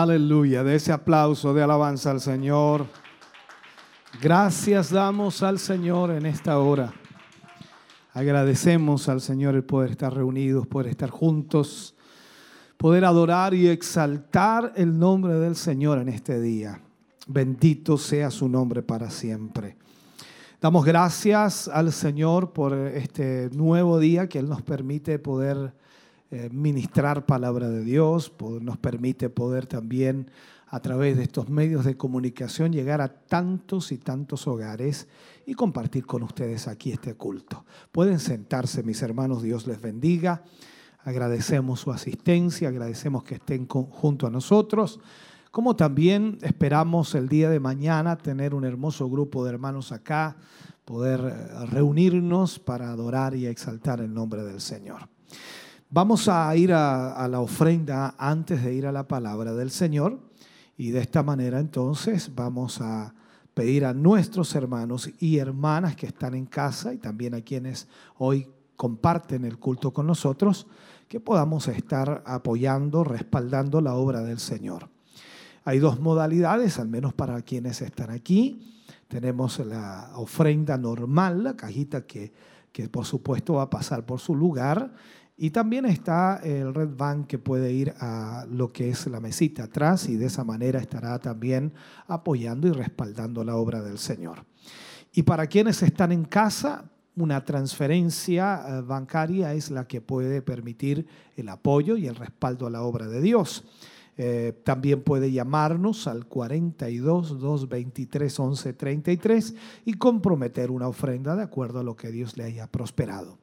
Speaker 5: Aleluya, de
Speaker 6: ese aplauso de alabanza al Señor. Gracias damos al Señor en esta hora. Agradecemos al Señor el poder estar reunidos, poder estar juntos, poder adorar y exaltar el nombre del Señor en este día. Bendito sea su nombre para siempre. Damos gracias al Señor por este nuevo día que Él nos permite poder eh, ministrar palabra de Dios, nos permite poder también a través de estos medios de comunicación llegar a tantos y tantos hogares y compartir con ustedes aquí este culto. Pueden sentarse, mis hermanos, Dios les bendiga. Agradecemos su asistencia, agradecemos que estén junto a nosotros, como también esperamos el día de mañana tener un hermoso grupo de hermanos acá, poder eh, reunirnos para adorar y exaltar el nombre del Señor. Vamos a ir a, la ofrenda antes de ir a la palabra del Señor y de esta manera entonces vamos a pedir a nuestros hermanos y hermanas que están en casa y también a quienes hoy comparten el culto con nosotros que podamos estar apoyando, respaldando la obra del Señor. Hay dos modalidades, al menos para quienes están aquí. Tenemos la ofrenda normal, la cajita que, que por supuesto va a pasar por su lugar. Y también está el Red Bank que puede ir a lo que es la mesita atrás y de esa manera estará también apoyando y respaldando la obra del Señor. Y para quienes están en casa, una transferencia eh, bancaria es la que puede permitir el apoyo y el respaldo a la obra de Dios. Eh, también puede llamarnos al 42 223 11 33 y comprometer una ofrenda de acuerdo a lo que Dios le haya prosperado.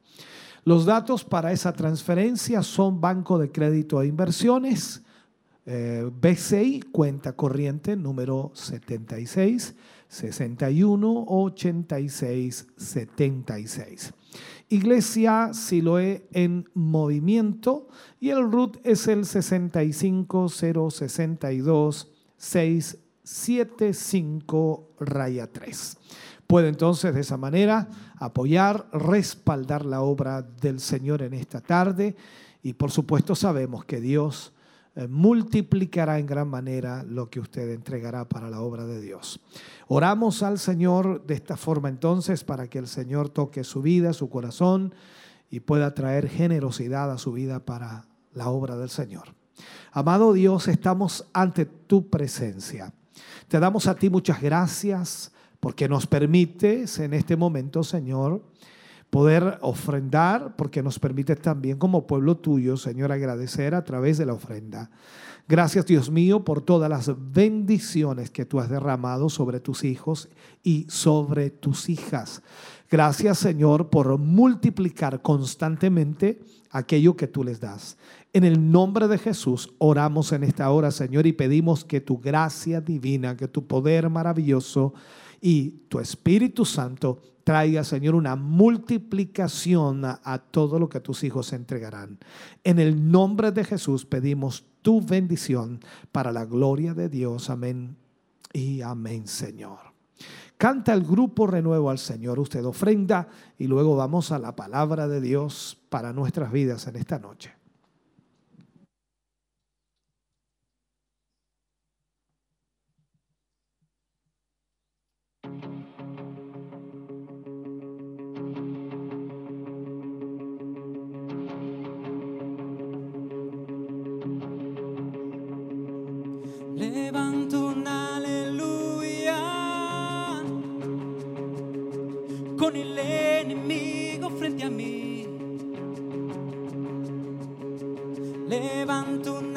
Speaker 6: Los datos para esa transferencia son Banco de Crédito e Inversiones, eh, BCI, cuenta corriente número 76 61 86 76. Iglesia Siloé en movimiento y el RUT es el 65062 675 raya 3. Puede entonces de esa manera apoyar, respaldar la obra del Señor en esta tarde y por supuesto sabemos que Dios eh, multiplicará en gran manera lo que usted entregará para la obra de Dios. Oramos al Señor de esta forma entonces para que el Señor toque su vida, su corazón y pueda traer generosidad a su vida para la obra del Señor. Amado Dios, estamos ante tu presencia. Te damos a ti muchas gracias porque nos permites en este momento, Señor, poder ofrendar, porque nos permite también como pueblo tuyo, Señor, agradecer a través de la ofrenda. Gracias, Dios mío, por todas las bendiciones que tú has derramado sobre tus hijos y sobre tus hijas. Gracias, Señor, por multiplicar constantemente aquello que tú les das. En el nombre de Jesús oramos en esta hora, Señor, y pedimos que tu gracia divina, que tu poder maravilloso y tu Espíritu Santo traiga, Señor, una multiplicación a, a, todo lo que tus hijos entregarán. En el nombre de Jesús pedimos tu bendición para la gloria de Dios. Amén y amén, Señor. Canta el grupo Renuevo al Señor. Usted ofrenda y luego vamos a la palabra de Dios para nuestras vidas en esta noche.
Speaker 7: Enemigo frente a mí. Levanto un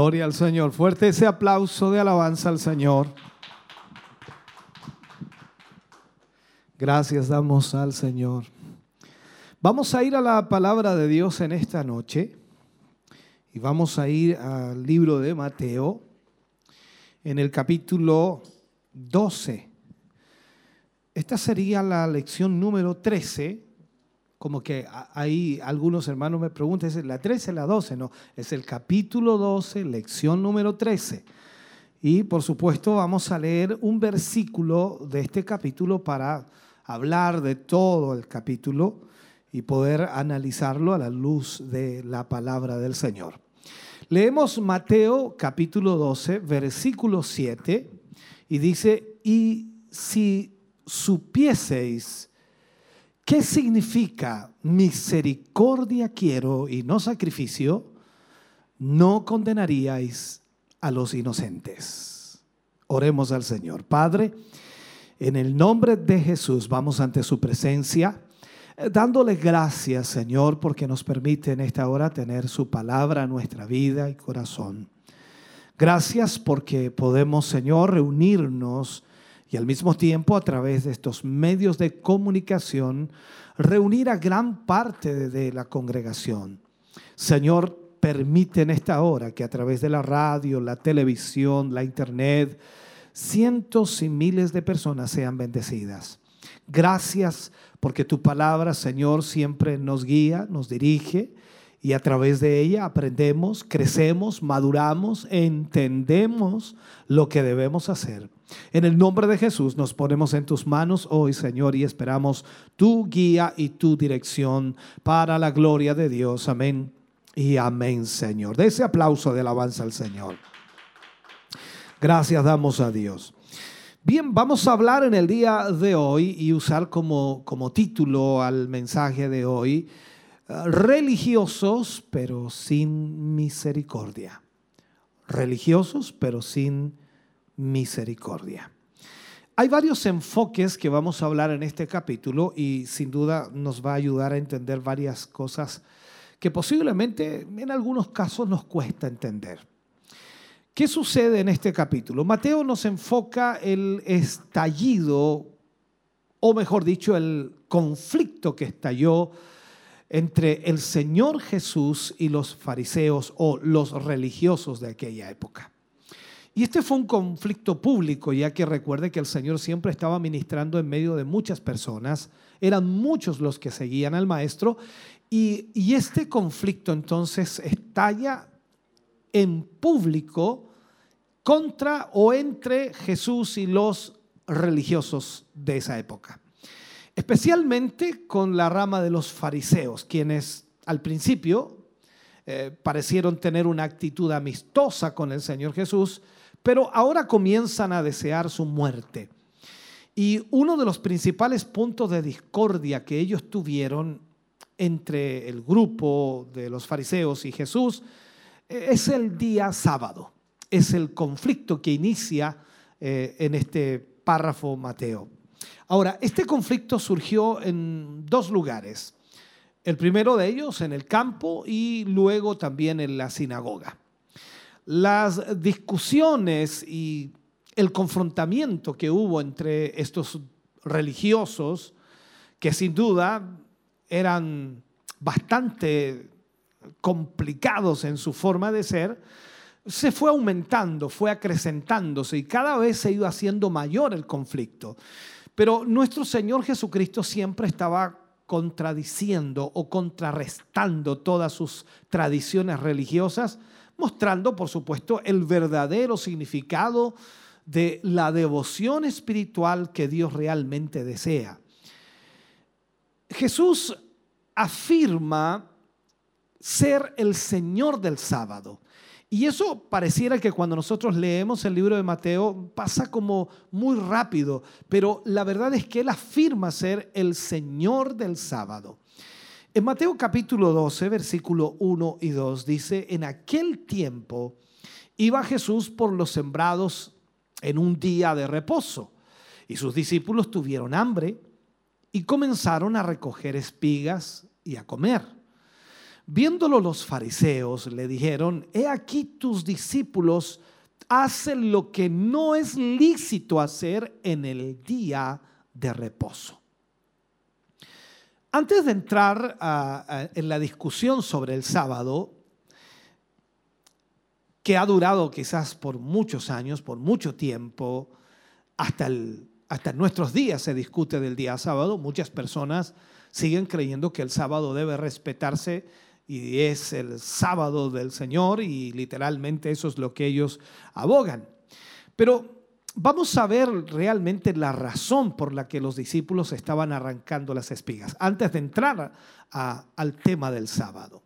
Speaker 6: Gloria al Señor. Fuerte ese aplauso de alabanza al Señor. Gracias damos al Señor. Vamos a ir a la palabra de Dios en esta noche y vamos a ir al libro de Mateo en el capítulo 12. Esta sería la lección número 13. Como que ahí algunos hermanos me preguntan, ¿es la 13 la 12? No, es el capítulo 12, lección número 13. Y por supuesto vamos a leer un versículo de este capítulo para hablar de todo el capítulo y poder analizarlo a la luz de la palabra del Señor. Leemos Mateo capítulo 12, versículo 7, y dice, y si supieseis qué significa misericordia quiero y no sacrificio, no condenaríais a los inocentes. Oremos al Señor. Padre, en el nombre de Jesús vamos ante su presencia, eh, dándole gracias, Señor, porque nos permite en esta hora tener su palabra nuestra vida y corazón. Gracias porque podemos, Señor, reunirnos y al mismo tiempo a través de estos medios de comunicación reunir a gran parte de, la congregación. Señor, permite en esta hora que a través de la radio, la televisión, la internet, cientos y miles de personas sean bendecidas. Gracias porque tu palabra, Señor, siempre nos guía, nos dirige y a través de ella aprendemos, crecemos, maduramos, entendemos lo que debemos hacer. En el nombre de Jesús nos ponemos en tus manos hoy, Señor, y esperamos tu guía y tu dirección para la gloria de Dios. Amén y amén, Señor. De ese aplauso de alabanza al Señor. Gracias damos a Dios. Bien, vamos a hablar en el día de hoy y usar como, como título al mensaje de hoy, religiosos pero sin misericordia. Religiosos pero sin misericordia. Hay varios enfoques que vamos a hablar en este capítulo y sin duda nos va a ayudar a entender varias cosas que posiblemente en algunos casos nos cuesta entender. ¿Qué sucede en este capítulo? Mateo nos enfoca el estallido, o mejor dicho, el conflicto que estalló entre el Señor Jesús y los fariseos o los religiosos de aquella época. Y este fue un conflicto público, ya que recuerde que el Señor siempre estaba ministrando en medio de muchas personas, eran muchos los que seguían al Maestro, y, y este conflicto entonces estalla en público contra o entre Jesús y los religiosos de esa época. Especialmente con la rama de los fariseos, quienes al principio eh, parecieron tener una actitud amistosa con el Señor Jesús, pero ahora comienzan a desear su muerte. Y uno de los principales puntos de discordia que ellos tuvieron entre el grupo de los fariseos y Jesús eh, es el día sábado. Es el conflicto que inicia eh, en este párrafo Mateo. Ahora, este conflicto surgió en dos lugares. El primero de ellos en el campo y luego también en la sinagoga. Las discusiones y el confrontamiento que hubo entre estos religiosos, que sin duda eran bastante complicados en su forma de ser, se fue aumentando, fue acrecentándose y cada vez se iba haciendo mayor el conflicto. Pero nuestro Señor Jesucristo siempre estaba contradiciendo o contrarrestando todas sus tradiciones religiosas, mostrando, por supuesto, el verdadero significado de la devoción espiritual que Dios realmente desea. Jesús afirma ser el Señor del sábado. Y eso pareciera que cuando nosotros leemos el libro de Mateo pasa como muy rápido, pero la verdad es que él afirma ser el Señor del sábado. En Mateo capítulo 12, versículo 1 y 2 dice, en aquel tiempo iba Jesús por los sembrados en un día de reposo y sus discípulos tuvieron hambre y comenzaron a recoger espigas y a comer. Viéndolo los fariseos le dijeron, he aquí tus discípulos hacen lo que no es lícito hacer en el día de reposo. Antes de entrar en la discusión sobre el sábado, que ha durado quizás por muchos años, por mucho tiempo, hasta, el- hasta nuestros días se discute del día sábado. Muchas personas siguen creyendo que el sábado debe respetarse y es el sábado del Señor y literalmente eso es lo que ellos abogan. Pero vamos a ver realmente la razón por la que los discípulos estaban arrancando las espigas, antes de entrar al tema del sábado.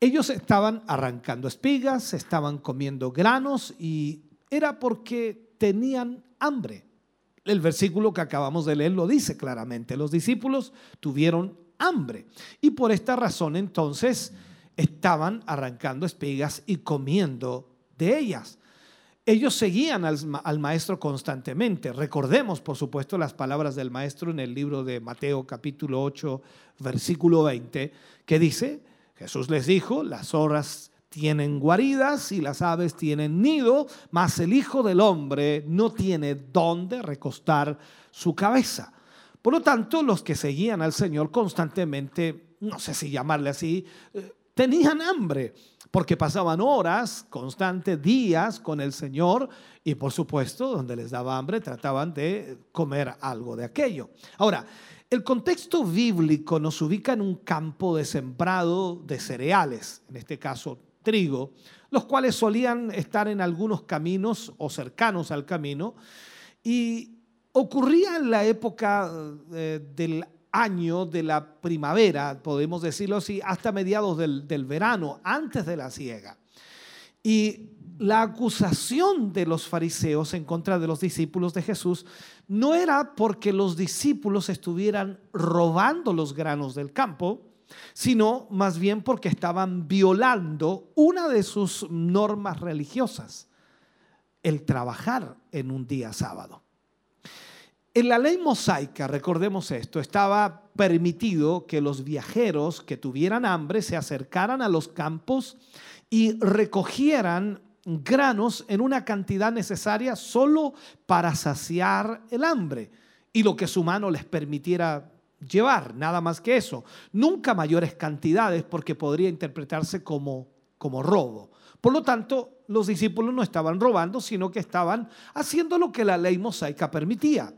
Speaker 6: Ellos estaban arrancando espigas, estaban comiendo granos y era porque tenían hambre. El versículo que acabamos de leer lo dice claramente. Los discípulos tuvieron hambre y por esta razón entonces estaban arrancando espigas y comiendo de ellas. Ellos seguían al, al maestro constantemente. Recordemos, por supuesto, las palabras del maestro en el libro de Mateo capítulo 8, versículo 20, que dice, Jesús les dijo, las zorras tienen guaridas y las aves tienen nido, mas el Hijo del Hombre no tiene dónde recostar su cabeza. Por lo tanto, los que seguían al Señor constantemente, no sé si llamarle así, eh, tenían hambre, porque pasaban horas constantes, días con el Señor y por supuesto, donde les daba hambre, trataban de comer algo de aquello. Ahora, el contexto bíblico nos ubica en un campo de sembrado de cereales, en este caso trigo, los cuales solían estar en algunos caminos o cercanos al camino y ocurría en la época eh, del año de la primavera, podemos decirlo así, hasta mediados del, del verano, antes de la siega. Y la acusación de los fariseos en contra de los discípulos de Jesús no era porque los discípulos estuvieran robando los granos del campo, sino más bien porque estaban violando una de sus normas religiosas, el trabajar en un día sábado. En la ley mosaica, recordemos esto, estaba permitido que los viajeros que tuvieran hambre se acercaran a los campos y recogieran granos en una cantidad necesaria solo para saciar el hambre y lo que su mano les permitiera llevar, nada más que eso. Nunca mayores cantidades porque podría interpretarse como, como robo. Por lo tanto, los discípulos no estaban robando, sino que estaban haciendo lo que la ley mosaica permitía.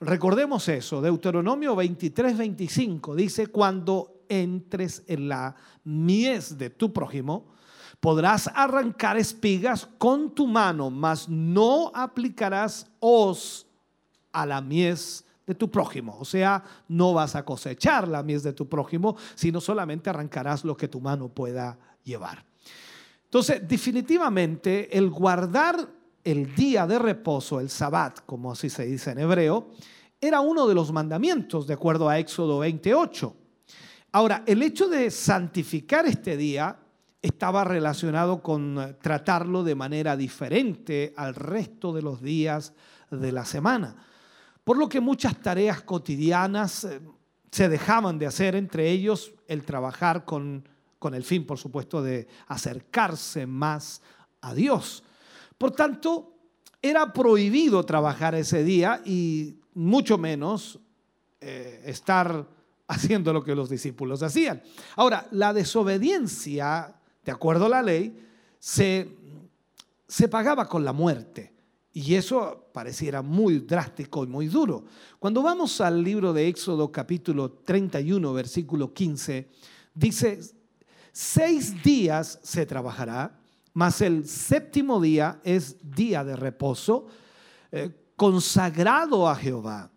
Speaker 6: Recordemos eso, Deuteronomio 23, 25 dice, cuando entres en la mies de tu prójimo, podrás arrancar espigas con tu mano, mas no aplicarás hoz a la mies de tu prójimo. O sea, no vas a cosechar la mies de tu prójimo, sino solamente arrancarás lo que tu mano pueda llevar. Entonces, definitivamente, el guardar el día de reposo, el sabbat, como así se dice en hebreo, era uno de los mandamientos, de acuerdo a Éxodo 28. Ahora, el hecho de santificar este día estaba relacionado con eh, tratarlo de manera diferente al resto de los días de la semana. Por lo que muchas tareas cotidianas eh, se dejaban de hacer, entre ellos el trabajar con, con el fin, por supuesto, de acercarse más a Dios. Por tanto, era prohibido trabajar ese día y mucho menos eh, estar haciendo lo que los discípulos hacían. Ahora, la desobediencia, de acuerdo a la ley, se, se pagaba con la muerte. Y eso pareciera muy drástico y muy duro. Cuando vamos al libro de Éxodo capítulo 31, versículo 15, dice, seis días se trabajará, mas el séptimo día es día de reposo, eh, consagrado a Jehová.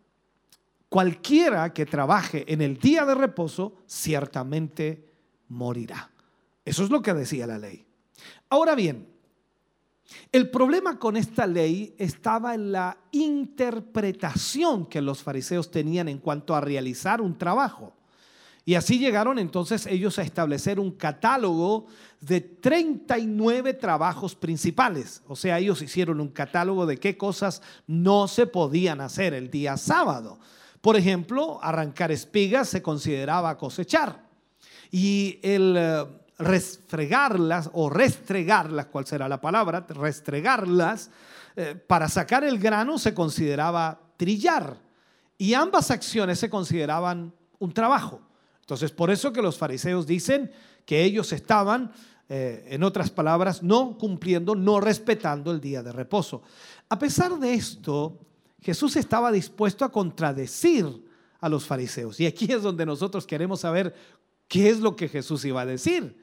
Speaker 6: Cualquiera que trabaje en el día de reposo, ciertamente morirá. Eso es lo que decía la ley. Ahora bien, el problema con esta ley estaba en la interpretación que los fariseos tenían en cuanto a realizar un trabajo. Y así llegaron entonces ellos a establecer un catálogo de 39 trabajos principales. O sea, ellos hicieron un catálogo de qué cosas no se podían hacer el día sábado. Por ejemplo, arrancar espigas se consideraba cosechar. Y el eh, restregarlas o restregarlas, ¿cuál será la palabra? Restregarlas, eh, para sacar el grano se consideraba trillar. Y ambas acciones se consideraban un trabajo. Entonces, por eso que los fariseos dicen que ellos estaban, eh, en otras palabras, no cumpliendo, no respetando el día de reposo. A pesar de esto, Jesús estaba dispuesto a contradecir a los fariseos. Y aquí es donde nosotros queremos saber qué es lo que Jesús iba a decir.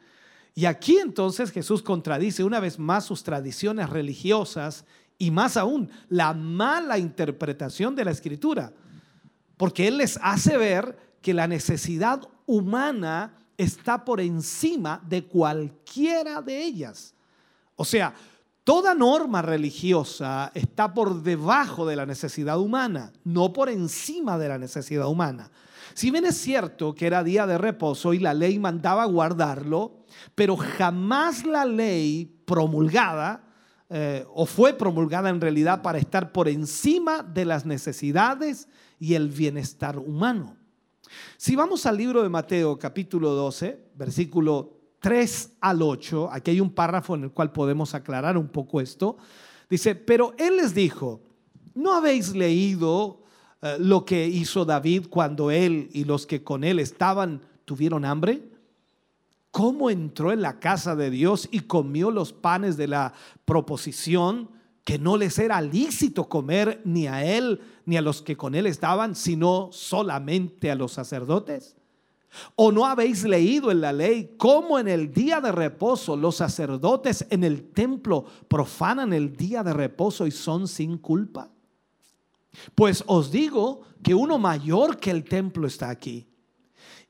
Speaker 6: Y aquí entonces Jesús contradice una vez más sus tradiciones religiosas y más aún la mala interpretación de la escritura. Porque Él les hace ver que la necesidad humana está por encima de cualquiera de ellas. O sea, toda norma religiosa está por debajo de la necesidad humana, no por encima de la necesidad humana. Si bien es cierto que era día de reposo y la ley mandaba guardarlo, pero jamás la ley promulgada eh, o fue promulgada en realidad para estar por encima de las necesidades y el bienestar humano. Si vamos al libro de Mateo capítulo 12, versículo 3 al 8, aquí hay un párrafo en el cual podemos aclarar un poco esto. Dice, pero él les dijo, ¿no habéis leído eh, lo que hizo David cuando él y los que con él estaban tuvieron hambre? ¿Cómo entró en la casa de Dios y comió los panes de la proposición que no les era lícito comer ni a él ni a los que con él estaban, sino solamente a los sacerdotes? ¿O no habéis leído en la ley cómo en el día de reposo los sacerdotes en el templo profanan el día de reposo y son sin culpa? Pues os digo que uno mayor que el templo está aquí.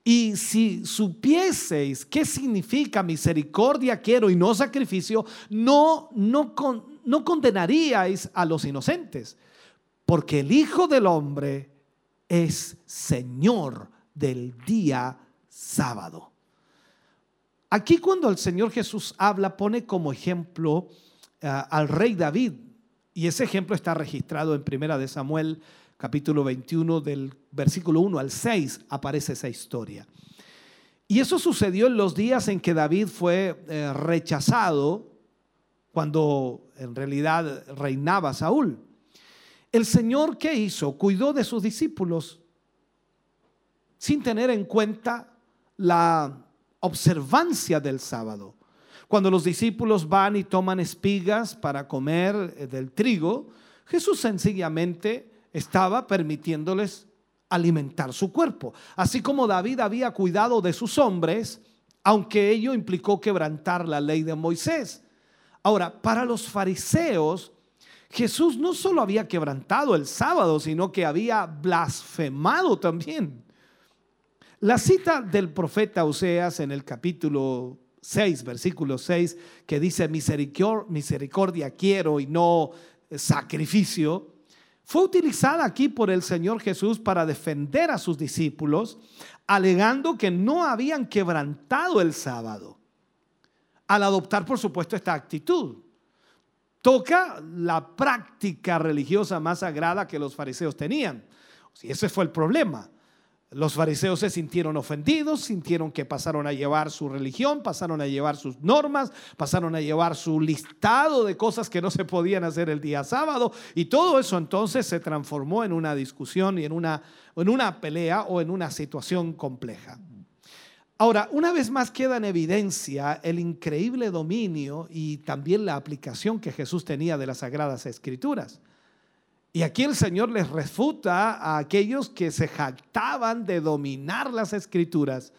Speaker 6: Y si supieseis qué significa misericordia quiero y no sacrificio, no, no, con- no condenaríais a los inocentes, porque el Hijo del Hombre es Señor del día sábado. Aquí cuando el Señor Jesús habla, pone como ejemplo ah, al rey David. Y ese ejemplo está registrado en Primera de Samuel, capítulo 21, del versículo 1 al 6, aparece esa historia. Y eso sucedió en los días en que David fue eh, rechazado, cuando en realidad reinaba Saúl. El Señor, ¿qué hizo? Cuidó de sus discípulos sin tener en cuenta la observancia del sábado. Cuando los discípulos van y toman espigas para comer eh, del trigo, Jesús sencillamente estaba permitiéndoles alimentar su cuerpo. Así como David había cuidado de sus hombres, aunque ello implicó quebrantar la ley de Moisés. Ahora, para los fariseos, Jesús no solo había quebrantado el sábado, sino que había blasfemado también. La cita del profeta Oseas en el capítulo 6, versículo 6, que dice misericordia, misericordia quiero y no sacrificio, fue utilizada aquí por el Señor Jesús para defender a sus discípulos, alegando que no habían quebrantado el sábado, al adoptar, por supuesto, esta actitud. Toca la práctica religiosa más sagrada que los fariseos tenían. Y ese fue el problema. Los fariseos se sintieron ofendidos, sintieron que pasaron a llevar su religión, pasaron a llevar sus normas, pasaron a llevar su listado de cosas que no se podían hacer el día sábado y todo eso entonces se transformó en una discusión y en una, en una pelea o en una situación compleja. Ahora, una vez más queda en evidencia el increíble dominio y también la aplicación que Jesús tenía de las sagradas escrituras. Y aquí el Señor les refuta a aquellos que se jactaban de dominar las escrituras.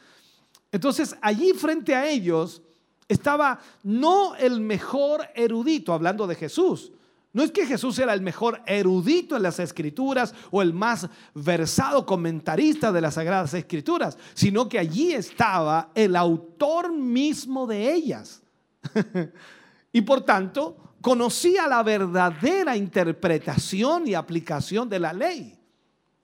Speaker 6: Entonces, allí frente a ellos estaba no el mejor erudito, hablando de Jesús. No es que Jesús era el mejor erudito en las escrituras o el más versado comentarista de las sagradas escrituras, sino que allí estaba el autor mismo de ellas. y por tanto, conocía la verdadera interpretación y aplicación de la ley.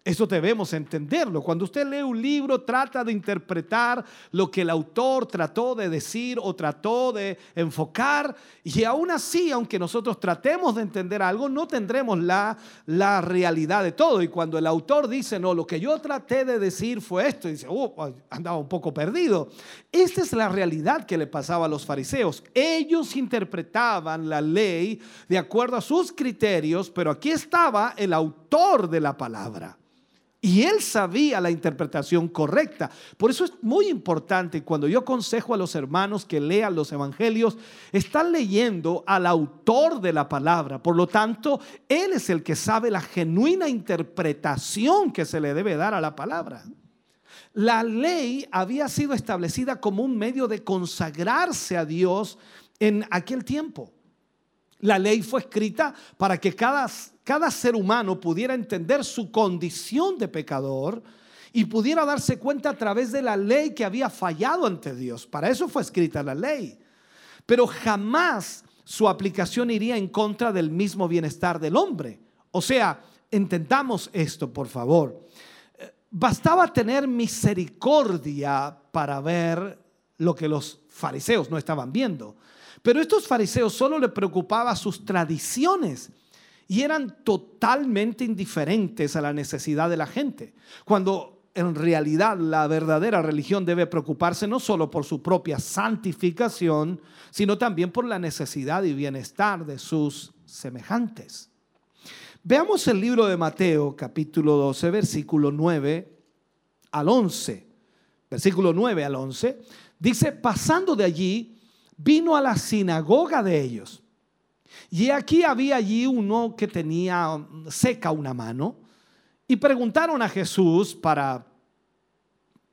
Speaker 6: Eso debemos entenderlo. Cuando usted lee un libro, trata de interpretar lo que el autor trató de decir o trató de enfocar. Y aún así, aunque nosotros tratemos de entender algo, no tendremos la, la realidad de todo. Y cuando el autor dice, no, lo que yo traté de decir fue esto, dice, uh, andaba un poco perdido. Esta es la realidad que le pasaba a los fariseos. Ellos interpretaban la ley de acuerdo a sus criterios, pero aquí estaba el autor de la palabra. Y él sabía la interpretación correcta. Por eso es muy importante cuando yo aconsejo a los hermanos que lean los evangelios, están leyendo al autor de la palabra. Por lo tanto, él es el que sabe la genuina interpretación que se le debe dar a la palabra. La ley había sido establecida como un medio de consagrarse a Dios en aquel tiempo. La ley fue escrita para que cada, cada ser humano pudiera entender su condición de pecador y pudiera darse cuenta a través de la ley que había fallado ante Dios. Para eso fue escrita la ley. Pero jamás su aplicación iría en contra del mismo bienestar del hombre. O sea, entendamos esto, por favor. Bastaba tener misericordia para ver lo que los fariseos no estaban viendo. Pero estos fariseos solo le preocupaba sus tradiciones y eran totalmente indiferentes a la necesidad de la gente. Cuando en realidad la verdadera religión debe preocuparse no solo por su propia santificación, sino también por la necesidad y bienestar de sus semejantes. Veamos el libro de Mateo, capítulo 12, versículo 9 al 11. Versículo 9 al 11. Dice, pasando de allí, vino a la sinagoga de ellos. Y aquí había allí uno que tenía seca una mano y preguntaron a Jesús para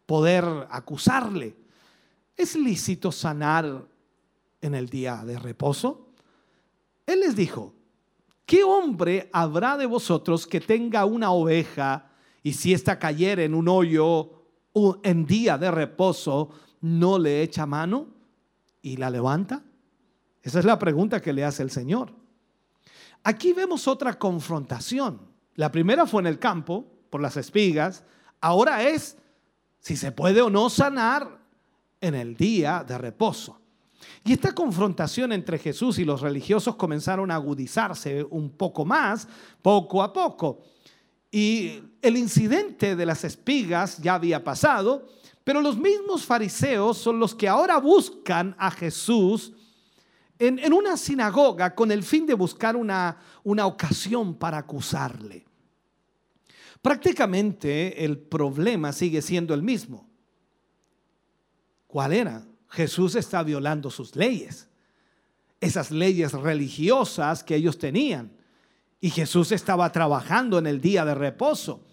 Speaker 6: poder acusarle, ¿es lícito sanar en el día de reposo? Él les dijo, ¿qué hombre habrá de vosotros que tenga una oveja y si ésta cayera en un hoyo en día de reposo, no le echa mano? y la levanta? Esa es la pregunta que le hace el Señor. Aquí vemos otra confrontación. La primera fue en el campo, por las espigas. Ahora es si se puede o no sanar en el día de reposo. Y esta confrontación entre Jesús y los religiosos comenzaron a agudizarse un poco más, poco a poco. Y el incidente de las espigas ya había pasado, pero los mismos fariseos son los que ahora buscan a Jesús en, una sinagoga con el fin de buscar una, una ocasión para acusarle. Prácticamente el problema sigue siendo el mismo. ¿Cuál era? Jesús está violando sus leyes, esas leyes religiosas que ellos tenían. Y Jesús estaba trabajando en el día de reposo.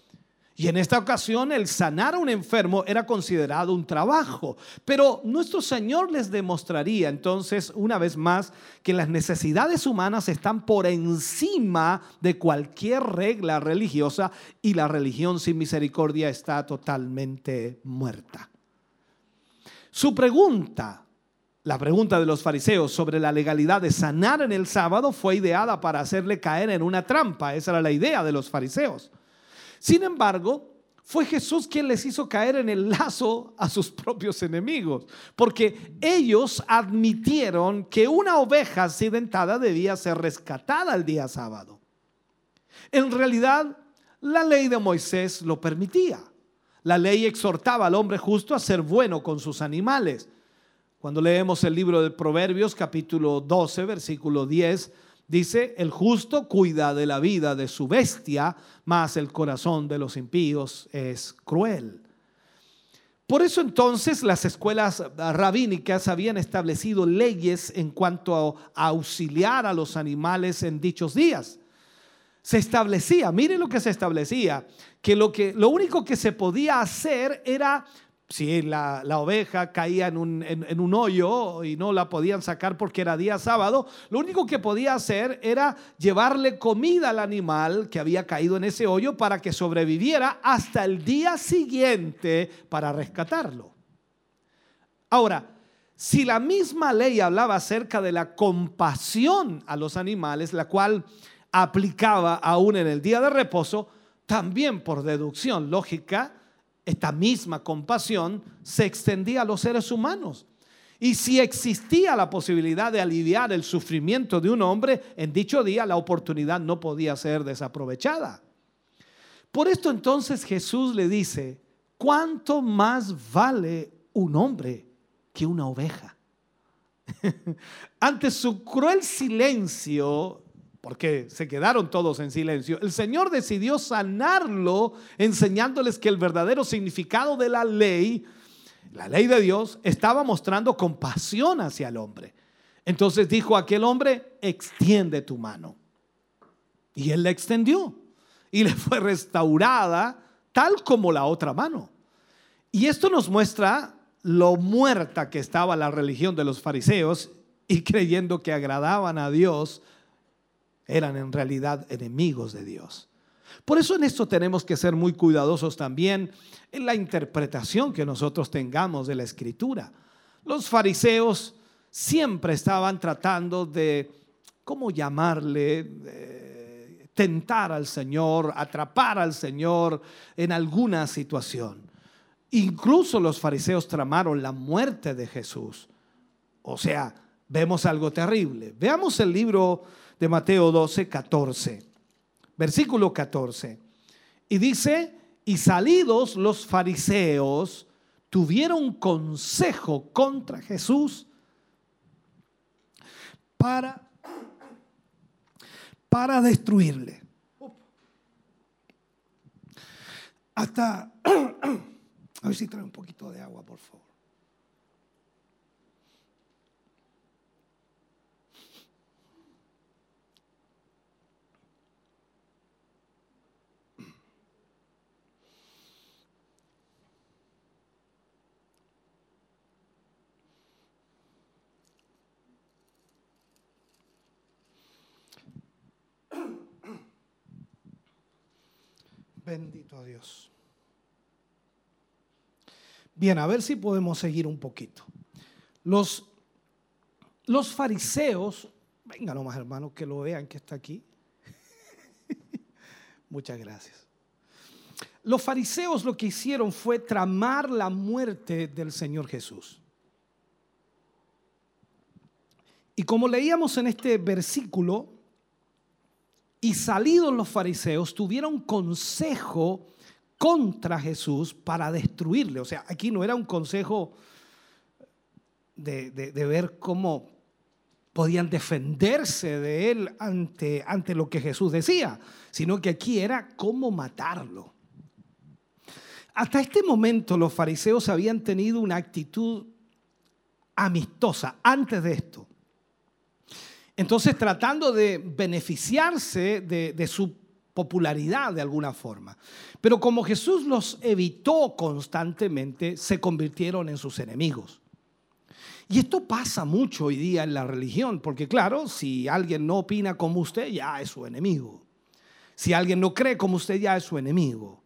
Speaker 6: Y en esta ocasión el sanar a un enfermo era considerado un trabajo. Pero nuestro Señor les demostraría entonces una vez más que las necesidades humanas están por encima de cualquier regla religiosa y la religión sin misericordia está totalmente muerta. Su pregunta, la pregunta de los fariseos sobre la legalidad de sanar en el sábado fue ideada para hacerle caer en una trampa. Esa era la idea de los fariseos. Sin embargo, fue Jesús quien les hizo caer en el lazo a sus propios enemigos, porque ellos admitieron que una oveja accidentada debía ser rescatada el día sábado. En realidad, la ley de Moisés lo permitía. La ley exhortaba al hombre justo a ser bueno con sus animales. Cuando leemos el libro de Proverbios capítulo 12, versículo 10, Dice, el justo cuida de la vida de su bestia, mas el corazón de los impíos es cruel. Por eso entonces las escuelas rabínicas habían establecido leyes en cuanto a auxiliar a los animales en dichos días. Se establecía, mire lo que se establecía, que lo, que, lo único que se podía hacer era si la, oveja caía en un, en un, hoyo y no la podían sacar porque era día sábado, lo único que podía hacer era llevarle comida al animal que había caído en ese hoyo para que sobreviviera hasta el día siguiente para rescatarlo. Ahora, si la misma ley hablaba acerca de la compasión a los animales, la cual aplicaba aún en el día de reposo, también por deducción lógica, esta misma compasión se extendía a los seres humanos. Y si existía la posibilidad de aliviar el sufrimiento de un hombre, en dicho día la oportunidad no podía ser desaprovechada. Por esto entonces Jesús le dice, ¿cuánto más vale un hombre que una oveja? Ante su cruel silencio, porque se quedaron todos en silencio, el Señor decidió sanarlo enseñándoles que el verdadero significado de la ley, la ley de Dios, estaba mostrando compasión hacia el hombre. Entonces dijo aquel hombre, extiende tu mano. Y él la extendió y le fue restaurada tal como la otra mano. Y esto nos muestra lo muerta que estaba la religión de los fariseos y creyendo que agradaban a Dios, eran en realidad enemigos de Dios. Por eso en esto tenemos que ser muy cuidadosos también en la interpretación que nosotros tengamos de la escritura. Los fariseos siempre estaban tratando de, ¿cómo llamarle? De tentar al Señor, atrapar al Señor en alguna situación. Incluso los fariseos tramaron la muerte de Jesús. O sea, vemos algo terrible. Veamos el libro de Mateo 12, 14, versículo 14. Y dice, y salidos los fariseos tuvieron consejo contra Jesús para, para destruirle. Hasta, a ver si trae un poquito de agua, por favor. Dios. Bien, a ver si podemos seguir un poquito. Los, los fariseos, venga nomás hermanos, que lo vean que está aquí. Muchas gracias. Los fariseos lo que hicieron fue tramar la muerte del Señor Jesús. Y como leíamos en este versículo, y salidos los fariseos tuvieron consejo contra Jesús para destruirle. O sea, aquí no era un consejo de, de- ver cómo podían defenderse de él ante, ante lo que Jesús decía, sino que aquí era cómo matarlo. Hasta este momento los fariseos habían tenido una actitud amistosa antes de esto. Entonces tratando de beneficiarse de, su popularidad de alguna forma. Pero como Jesús los evitó constantemente, se convirtieron en sus enemigos. Y esto pasa mucho hoy día en la religión, porque claro, si alguien no opina como usted, ya es su enemigo. Si alguien no cree como usted, ya es su enemigo.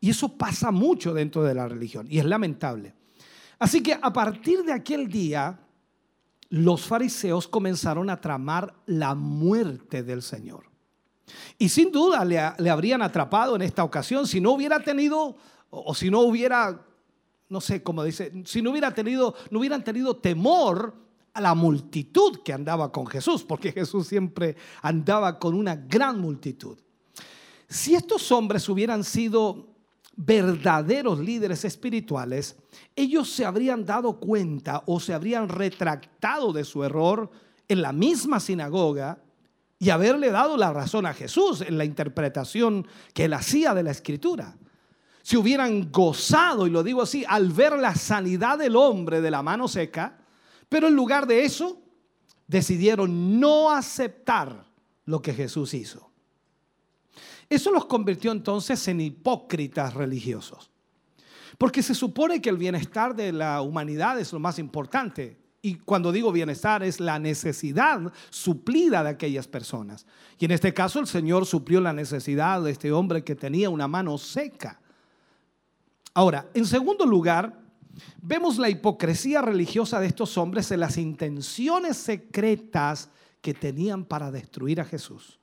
Speaker 6: Y eso pasa mucho dentro de la religión, y es lamentable. Así que a partir de aquel día, los fariseos comenzaron a tramar la muerte del Señor. Y sin duda le, habrían atrapado en esta ocasión si no hubiera tenido, o, o si no hubiera, no sé cómo dice, si no hubiera tenido, no hubieran tenido temor a la multitud que andaba con Jesús, porque Jesús siempre andaba con una gran multitud. Si estos hombres hubieran sido verdaderos líderes espirituales, ellos se habrían dado cuenta o se habrían retractado de su error en la misma sinagoga y haberle dado la razón a Jesús en la interpretación que él hacía de la escritura. Si hubieran gozado, y lo digo así, al ver la sanidad del hombre de la mano seca, pero en lugar de eso, decidieron no aceptar lo que Jesús hizo. Eso los convirtió entonces en hipócritas religiosos. Porque se supone que el bienestar de la humanidad es lo más importante. Y cuando digo bienestar es la necesidad suplida de aquellas personas. Y en este caso el Señor suplió la necesidad de este hombre que tenía una mano seca. Ahora, en segundo lugar, vemos la hipocresía religiosa de estos hombres en las intenciones secretas que tenían para destruir a Jesús.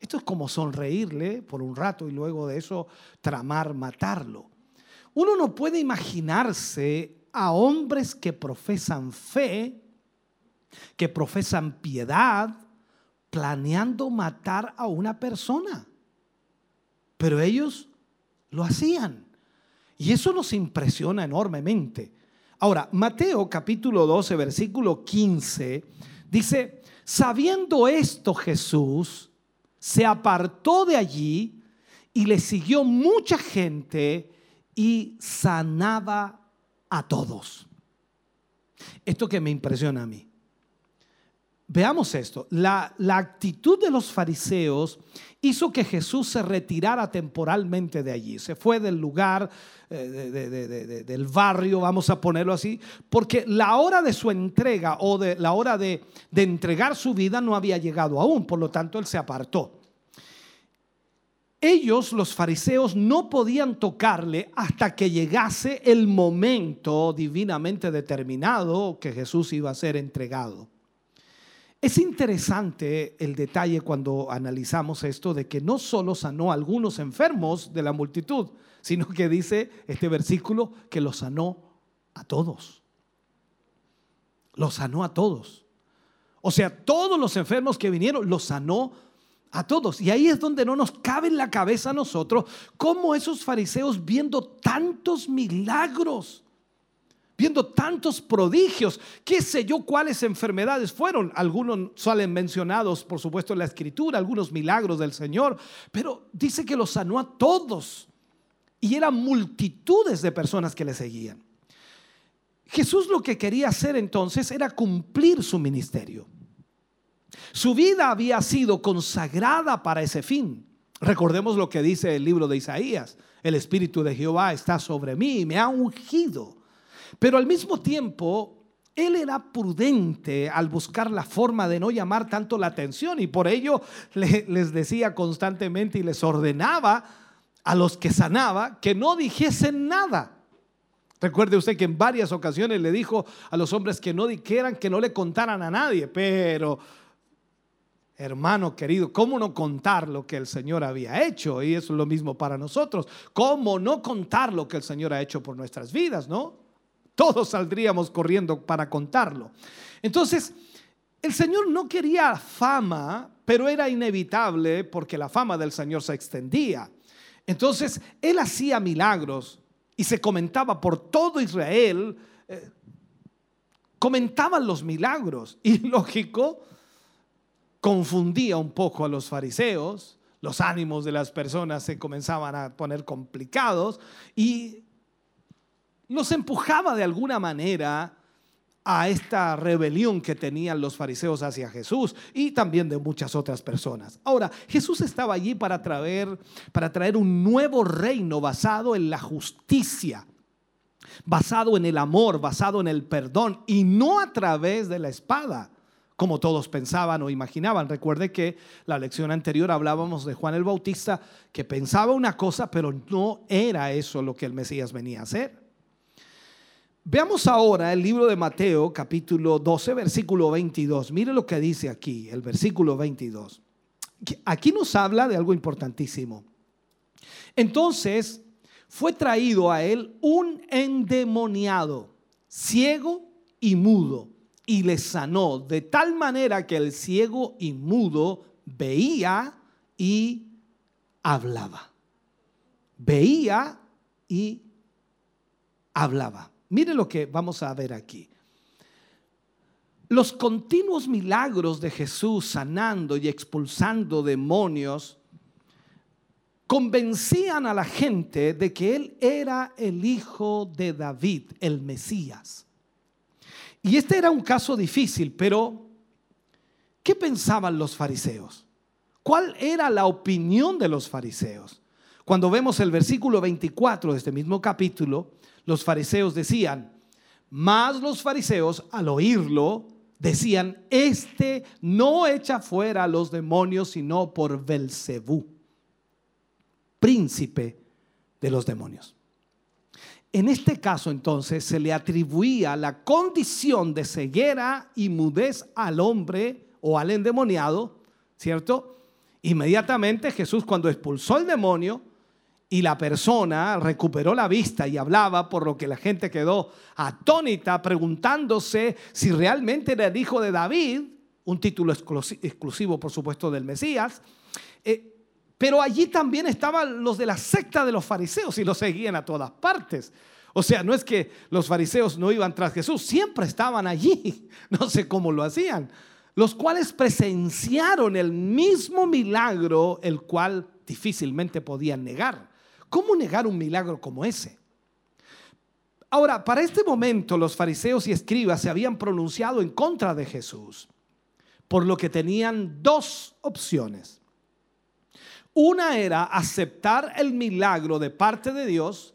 Speaker 6: Esto es como sonreírle por un rato y luego de eso tramar matarlo. Uno no puede imaginarse a hombres que profesan fe, que profesan piedad, planeando matar a una persona. Pero ellos lo hacían. Y eso nos impresiona enormemente. Ahora, Mateo capítulo 12, versículo 15, dice, sabiendo esto Jesús, se apartó de allí y le siguió mucha gente y sanaba a todos. Esto que me impresiona a mí. Veamos esto. La, actitud de los fariseos hizo que Jesús se retirara temporalmente de allí. Se fue del lugar, eh, de, de, de, del barrio, vamos a ponerlo así, porque la hora de su entrega o de la hora de entregar su vida no había llegado aún. Por lo tanto, él se apartó. Ellos, los fariseos, no podían tocarle hasta que llegase el momento divinamente determinado que Jesús iba a ser entregado. Es interesante el detalle cuando analizamos esto de que no solo sanó a algunos enfermos de la multitud, sino que dice este versículo que los sanó a todos. Los sanó a todos. O sea, todos los enfermos que vinieron los sanó a todos. Y ahí es donde no nos cabe en la cabeza a nosotros cómo esos fariseos viendo tantos milagros, viendo tantos prodigios, qué sé yo cuáles enfermedades fueron. Algunos salen mencionados, por supuesto, en la escritura, algunos milagros del Señor, pero dice que los sanó a todos. Y eran multitudes de personas que le seguían. Jesús lo que quería hacer entonces era cumplir su ministerio. Su vida había sido consagrada para ese fin. Recordemos lo que dice el libro de Isaías. El Espíritu de Jehová está sobre mí y me ha ungido. Pero al mismo tiempo, él era prudente al buscar la forma de no llamar tanto la atención y por ello les decía constantemente y les ordenaba a los que sanaba que no dijesen nada. Recuerde usted que en varias ocasiones le dijo a los hombres que no dijeran, que no le contaran a nadie, pero Hermano querido, ¿cómo no contar lo que el Señor había hecho? Y eso es lo mismo para nosotros. ¿Cómo no contar lo que el Señor ha hecho por nuestras vidas, no? Todos saldríamos corriendo para contarlo. Entonces, el Señor no quería fama, pero era inevitable porque la fama del Señor se extendía. Entonces, Él hacía milagros y se comentaba por todo Israel, eh, comentaban los milagros. Y lógico, confundía un poco a los fariseos, los ánimos de las personas se comenzaban a poner complicados y los empujaba de alguna manera a esta rebelión que tenían los fariseos hacia Jesús y también de muchas otras personas. Ahora, Jesús estaba allí para traer, para traer un nuevo reino basado en la justicia, basado en el amor, basado en el perdón y no a través de la espada como todos pensaban o imaginaban. Recuerde que la lección anterior hablábamos de Juan el Bautista que pensaba una cosa, pero no era eso lo que el Mesías venía a hacer. Veamos ahora el libro de Mateo, capítulo 12, versículo 22. Mire lo que dice aquí, el versículo 22. Aquí nos habla de algo importantísimo. Entonces fue traído a él un endemoniado, ciego y mudo y le sanó de tal manera que el ciego y mudo veía y hablaba. Veía y hablaba. Mire lo que vamos a ver aquí. Los continuos milagros de Jesús sanando y expulsando demonios convencían a la gente de que Él era el hijo de David, el Mesías. Y este era un caso difícil, pero ¿qué pensaban los fariseos? ¿Cuál era la opinión de los fariseos? Cuando vemos el versículo 24 de este mismo capítulo, los fariseos decían, más los fariseos al oírlo decían, este no echa fuera a los demonios sino por Belcebú, príncipe de los demonios. En este caso entonces se le atribuía la condición de ceguera y mudez al hombre o al endemoniado, ¿cierto? Inmediatamente Jesús cuando expulsó el demonio y la persona recuperó la vista y hablaba, por lo que la gente quedó atónita preguntándose si realmente era el hijo de David, un título exclusi- exclusivo por supuesto del Mesías. Eh, pero allí también estaban los de la secta de los fariseos y los seguían a todas partes. O sea, no es que los fariseos no iban tras Jesús, siempre estaban allí. No sé cómo lo hacían. Los cuales presenciaron el mismo milagro, el cual difícilmente podían negar. ¿Cómo negar un milagro como ese? Ahora, para este momento los fariseos y escribas se habían pronunciado en contra de Jesús, por lo que tenían dos opciones. Una era aceptar el milagro de parte de Dios,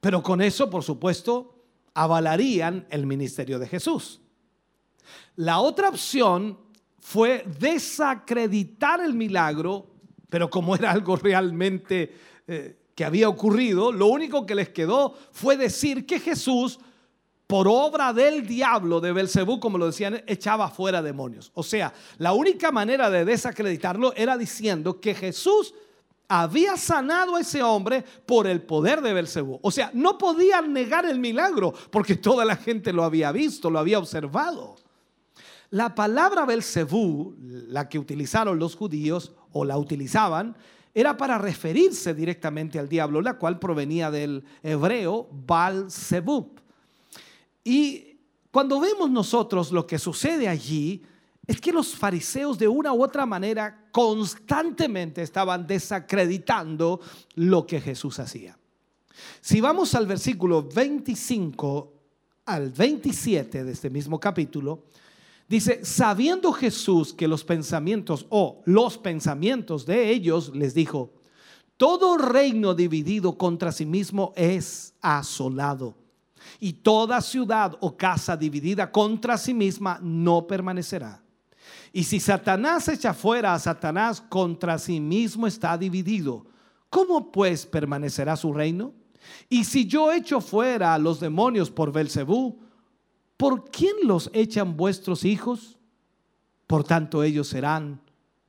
Speaker 6: pero con eso, por supuesto, avalarían el ministerio de Jesús. La otra opción fue desacreditar el milagro, pero como era algo realmente eh, que había ocurrido, lo único que les quedó fue decir que Jesús, por obra del diablo de Belcebú, como lo decían, echaba fuera demonios. O sea, la única manera de desacreditarlo era diciendo que Jesús había sanado a ese hombre por el poder de Belcebú. O sea, no podían negar el milagro porque toda la gente lo había visto, lo había observado. La palabra Belcebú, la que utilizaron los judíos o la utilizaban, era para referirse directamente al diablo, la cual provenía del hebreo Baal-Zebub. Y cuando vemos nosotros lo que sucede allí, es que los fariseos de una u otra manera constantemente estaban desacreditando lo que Jesús hacía. Si vamos al versículo 25 al 27 de este mismo capítulo, dice, sabiendo Jesús que los pensamientos o los pensamientos de ellos, les dijo, todo reino dividido contra sí mismo es asolado. Y toda ciudad o casa dividida contra sí misma no permanecerá. Y si Satanás echa fuera a Satanás, contra sí mismo está dividido. ¿Cómo pues permanecerá su reino? Y si yo echo fuera a los demonios por Belcebú, ¿por quién los echan vuestros hijos? Por tanto, ellos serán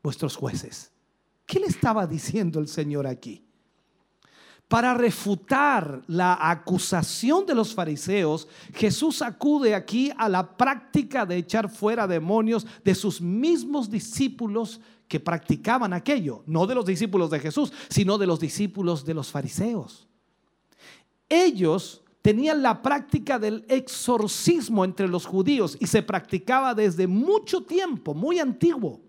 Speaker 6: vuestros jueces. ¿Qué le estaba diciendo el Señor aquí? Para refutar la acusación de los fariseos, Jesús acude aquí a la práctica de echar fuera demonios de sus mismos discípulos que practicaban aquello, no de los discípulos de Jesús, sino de los discípulos de los fariseos. Ellos tenían la práctica del exorcismo entre los judíos y se practicaba desde mucho tiempo, muy antiguo.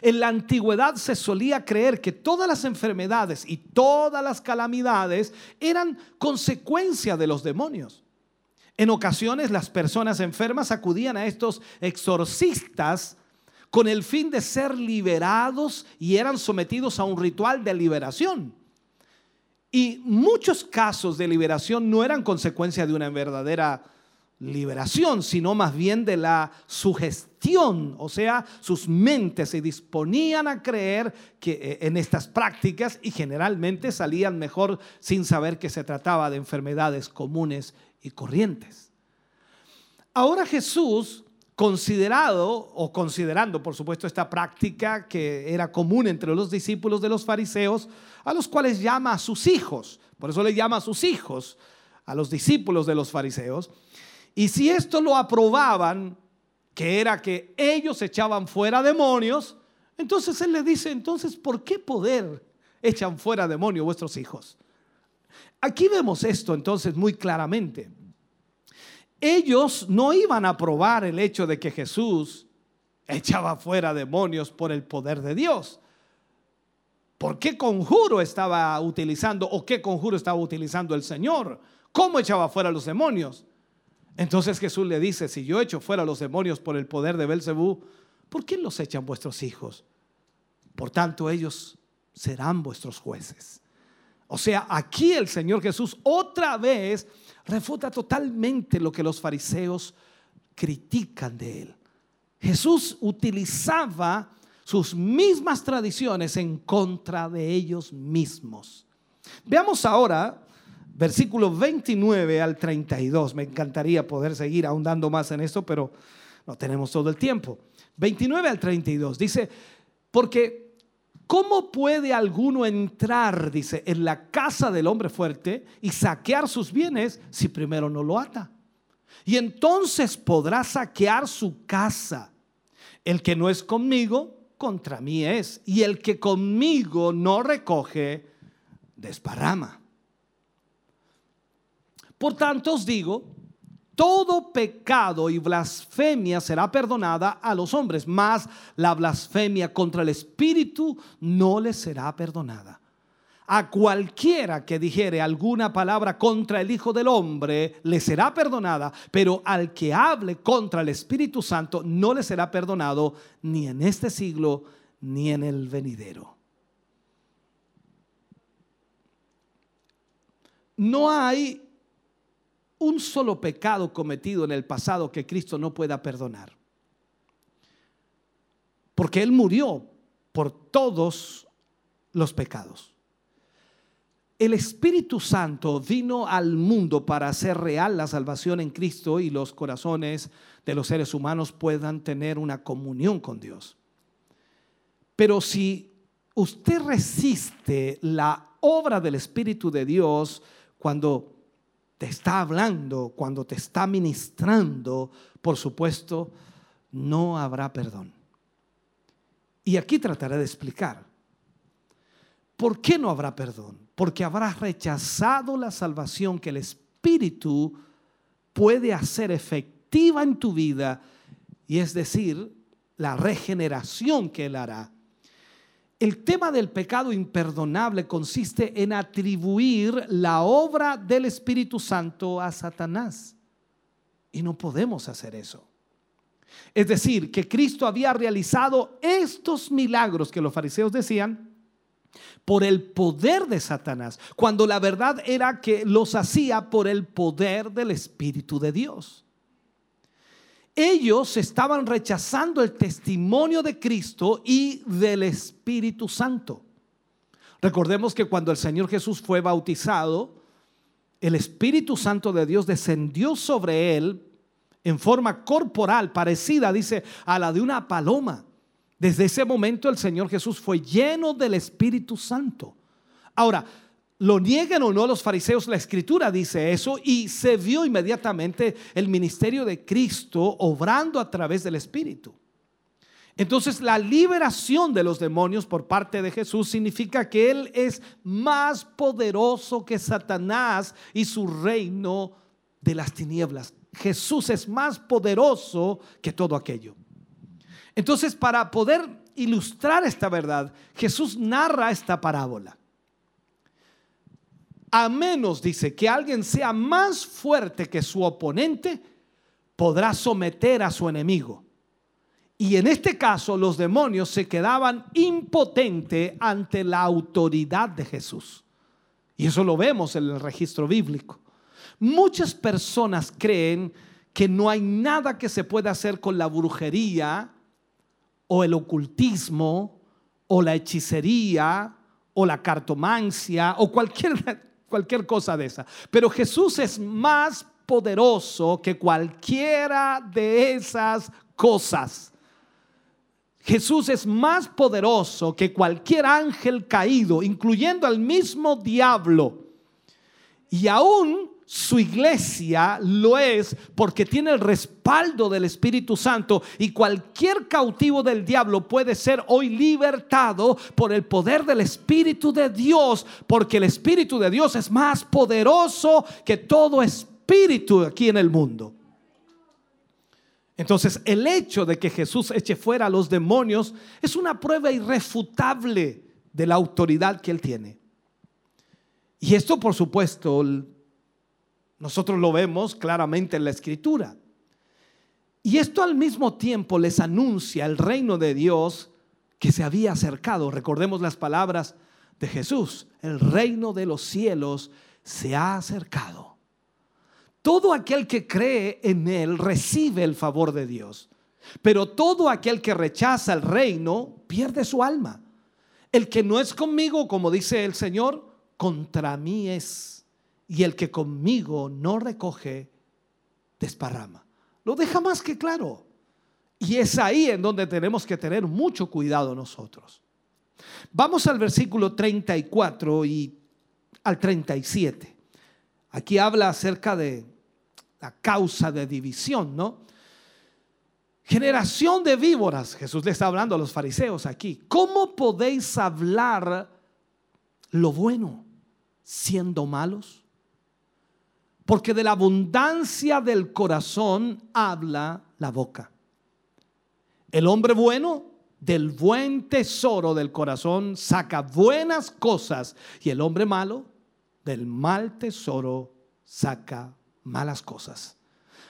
Speaker 6: En la antigüedad se solía creer que todas las enfermedades y todas las calamidades eran consecuencia de los demonios. En ocasiones las personas enfermas acudían a estos exorcistas con el fin de ser liberados y eran sometidos a un ritual de liberación. Y muchos casos de liberación no eran consecuencia de una verdadera liberación, sino más bien de la sugestión, o sea, sus mentes se disponían a creer que eh, en estas prácticas y generalmente salían mejor sin saber que se trataba de enfermedades comunes y corrientes. Ahora Jesús, considerado o considerando, por supuesto, esta práctica que era común entre los discípulos de los fariseos, a los cuales llama a sus hijos, por eso le llama a sus hijos, a los discípulos de los fariseos, y si esto lo aprobaban, que era que ellos echaban fuera demonios, entonces él le dice, entonces, ¿por qué poder echan fuera demonios vuestros hijos? Aquí vemos esto entonces muy claramente. Ellos no iban a probar el hecho de que Jesús echaba fuera demonios por el poder de Dios. ¿Por qué conjuro estaba utilizando o qué conjuro estaba utilizando el Señor? ¿Cómo echaba fuera los demonios? Entonces Jesús le dice, si yo echo fuera los demonios por el poder de Belcebú, ¿por qué los echan vuestros hijos? Por tanto, ellos serán vuestros jueces. O sea, aquí el Señor Jesús otra vez refuta totalmente lo que los fariseos critican de él. Jesús utilizaba sus mismas tradiciones en contra de ellos mismos. Veamos ahora versículos 29 al 32. Me encantaría poder seguir ahondando más en esto, pero no tenemos todo el tiempo. 29 al 32 dice, Porque, ¿cómo puede alguno entrar, dice, en la casa del hombre fuerte y saquear sus bienes si primero no lo ata? Y entonces podrá saquear su casa. El que no es conmigo, contra mí es. Y el que conmigo no recoge, desparrama. Por tanto os digo, todo pecado y blasfemia será perdonada a los hombres, mas la blasfemia contra el Espíritu no les será perdonada. A cualquiera que dijere alguna palabra contra el Hijo del Hombre le será perdonada, pero al que hable contra el Espíritu Santo no le será perdonado ni en este siglo ni en el venidero. No hay un solo pecado cometido en el pasado que Cristo no pueda perdonar. Porque Él murió por todos los pecados. El Espíritu Santo vino al mundo para hacer real la salvación en Cristo y los corazones de los seres humanos puedan tener una comunión con Dios. Pero si usted resiste la obra del Espíritu de Dios cuando te está hablando, cuando te está ministrando, por supuesto, no habrá perdón. Y aquí trataré de explicar. ¿Por qué no habrá perdón? Porque habrás rechazado la salvación que el Espíritu puede hacer efectiva en tu vida, y es decir, la regeneración que Él hará. El tema del pecado imperdonable consiste en atribuir la obra del Espíritu Santo a Satanás. Y no podemos hacer eso. Es decir, que Cristo había realizado estos milagros que los fariseos decían por el poder de Satanás, cuando la verdad era que los hacía por el poder del Espíritu de Dios. Ellos estaban rechazando el testimonio de Cristo y del Espíritu Santo. Recordemos que cuando el Señor Jesús fue bautizado, el Espíritu Santo de Dios descendió sobre él en forma corporal, parecida, dice, a la de una paloma. Desde ese momento el Señor Jesús fue lleno del Espíritu Santo. Ahora, lo nieguen o no los fariseos, la escritura dice eso y se vio inmediatamente el ministerio de Cristo obrando a través del Espíritu. Entonces la liberación de los demonios por parte de Jesús significa que Él es más poderoso que Satanás y su reino de las tinieblas. Jesús es más poderoso que todo aquello. Entonces para poder ilustrar esta verdad, Jesús narra esta parábola a menos, dice, que alguien sea más fuerte que su oponente, podrá someter a su enemigo. Y en este caso los demonios se quedaban impotentes ante la autoridad de Jesús. Y eso lo vemos en el registro bíblico. Muchas personas creen que no hay nada que se pueda hacer con la brujería o el ocultismo o la hechicería o la cartomancia o cualquier cualquier cosa de esa. Pero Jesús es más poderoso que cualquiera de esas cosas. Jesús es más poderoso que cualquier ángel caído, incluyendo al mismo diablo. Y aún su iglesia lo es porque tiene el respaldo del Espíritu Santo y cualquier cautivo del diablo puede ser hoy libertado por el poder del Espíritu de Dios, porque el Espíritu de Dios es más poderoso que todo espíritu aquí en el mundo. Entonces, el hecho de que Jesús eche fuera a los demonios es una prueba irrefutable de la autoridad que él tiene. Y esto, por supuesto, nosotros lo vemos claramente en la escritura. Y esto al mismo tiempo les anuncia el reino de Dios que se había acercado. Recordemos las palabras de Jesús. El reino de los cielos se ha acercado. Todo aquel que cree en Él recibe el favor de Dios. Pero todo aquel que rechaza el reino pierde su alma. El que no es conmigo, como dice el Señor, contra mí es y el que conmigo no recoge, desparrama. Lo deja más que claro. Y es ahí en donde tenemos que tener mucho cuidado nosotros. Vamos al versículo 34 y al 37. Aquí habla acerca de la causa de división, ¿no? Generación de víboras, Jesús le está hablando a los fariseos aquí. ¿Cómo podéis hablar lo bueno siendo malos? Porque de la abundancia del corazón habla la boca. El hombre bueno del buen tesoro del corazón saca buenas cosas y el hombre malo del mal tesoro saca malas cosas.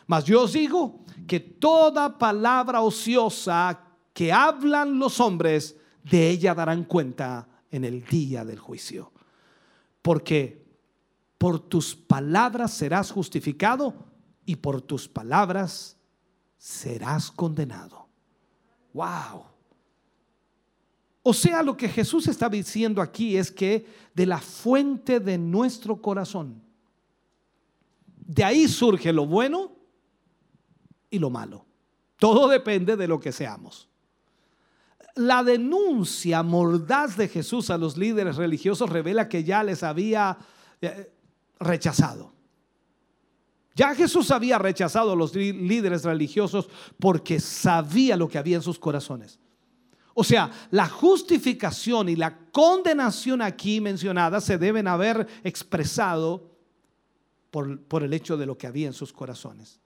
Speaker 6: Mas yo os digo que toda palabra ociosa que hablan los hombres, de ella darán cuenta en el día del juicio. Porque por tus palabras serás justificado y por tus palabras serás condenado. Wow. O sea, lo que Jesús está diciendo aquí es que de la fuente de nuestro corazón, de ahí surge lo bueno y lo malo. Todo depende de lo que seamos. La denuncia mordaz de Jesús a los líderes religiosos revela que ya les había eh, rechazado. Ya Jesús había rechazado a los lí- líderes religiosos porque sabía lo que había en sus corazones. O sea, la justificación y la condenación aquí mencionadas se deben haber expresado por, por el hecho de lo que había en sus corazones.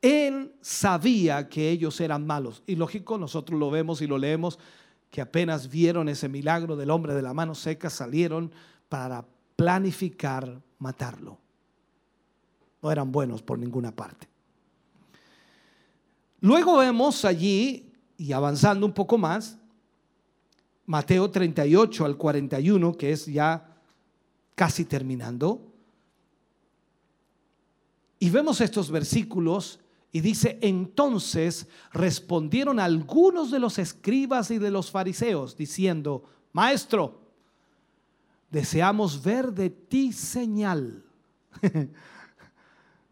Speaker 6: Él sabía que ellos eran malos. Y lógico, nosotros lo vemos y lo leemos, que apenas vieron ese milagro del hombre de la mano seca, salieron para planificar matarlo. No eran buenos por ninguna parte. Luego vemos allí, y avanzando un poco más, Mateo 38 al 41, que es ya casi terminando. Y vemos estos versículos y dice, entonces respondieron algunos de los escribas y de los fariseos, diciendo, maestro, deseamos ver de ti señal.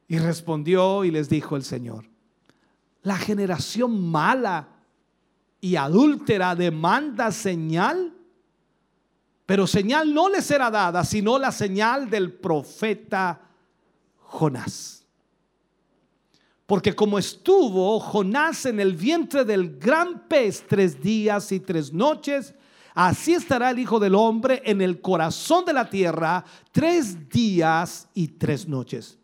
Speaker 6: y respondió y les dijo el Señor, la generación mala y adúltera demanda señal, pero señal no le será dada, sino la señal del profeta Jonás. Porque como estuvo Jonás en el vientre del gran pez tres días y tres noches, así estará el Hijo del Hombre en el corazón de la tierra tres días y tres noches.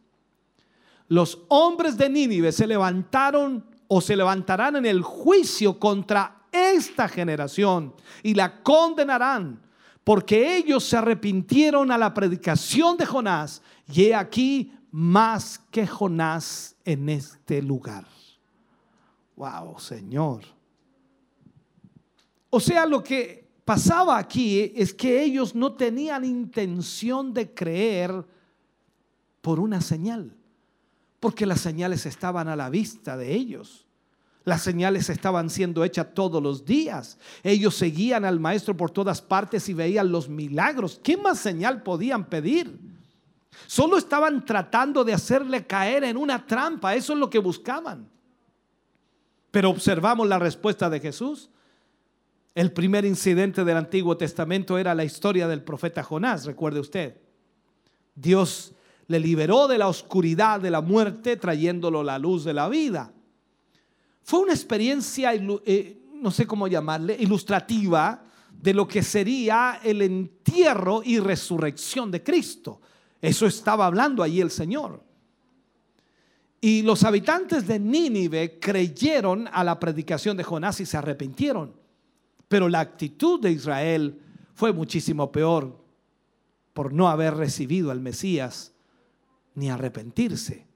Speaker 6: Los hombres de Nínive se levantaron o se levantarán en el juicio contra esta generación y la condenarán, porque ellos se arrepintieron a la predicación de Jonás y he aquí más que Jonás en este lugar. Wow, Señor. O sea, lo que pasaba aquí es que ellos no tenían intención de creer por una señal, porque las señales estaban a la vista de ellos. Las señales estaban siendo hechas todos los días. Ellos seguían al maestro por todas partes y veían los milagros. ¿Qué más señal podían pedir? Solo estaban tratando de hacerle caer en una trampa. Eso es lo que buscaban. Pero observamos la respuesta de Jesús. El primer incidente del Antiguo Testamento era la historia del profeta Jonás, recuerde usted. Dios le liberó de la oscuridad de la muerte trayéndolo la luz de la vida. Fue una experiencia, eh, no sé cómo llamarle, ilustrativa de lo que sería el entierro y resurrección de Cristo. Eso estaba hablando allí el Señor. Y los habitantes de Nínive creyeron a la predicación de Jonás y se arrepintieron. Pero la actitud de Israel fue muchísimo peor por no haber recibido al Mesías ni arrepentirse.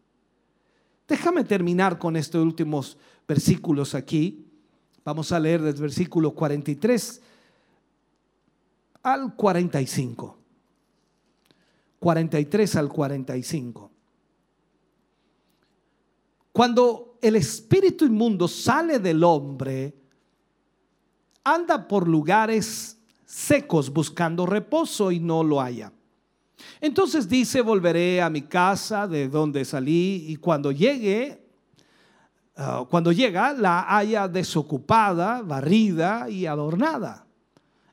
Speaker 6: Déjame terminar con estos últimos versículos aquí. Vamos a leer desde versículo 43 al 45. 43 al 45. Cuando el espíritu inmundo sale del hombre, anda por lugares secos buscando reposo y no lo haya. Entonces dice, volveré a mi casa de donde salí y cuando llegue, ah, cuando llega, la halla desocupada, barrida y adornada.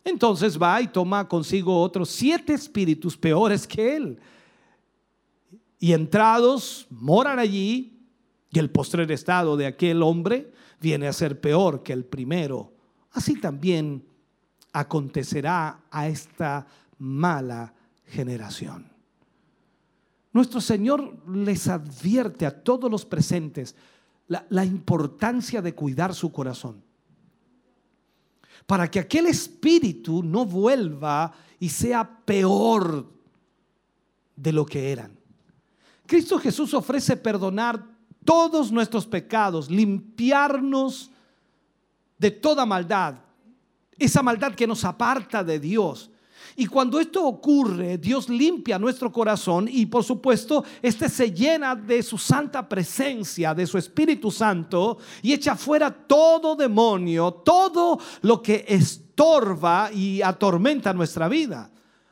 Speaker 6: Entonces va y toma consigo otros siete espíritus peores que él. Y entrados moran allí, y el postrer estado de aquel hombre viene a ser peor que el primero. Así también acontecerá a esta mala generación. Nuestro Señor les advierte a todos los presentes la, la importancia de cuidar su corazón para que aquel espíritu no vuelva y sea peor de lo que eran. Cristo Jesús ofrece perdonar todos nuestros pecados, limpiarnos de toda maldad, esa maldad que nos aparta de Dios. Y cuando esto ocurre, Dios limpia nuestro corazón y por supuesto, este se llena de su santa presencia, de su Espíritu Santo y echa fuera todo demonio, todo lo que estorba y atormenta nuestra vida.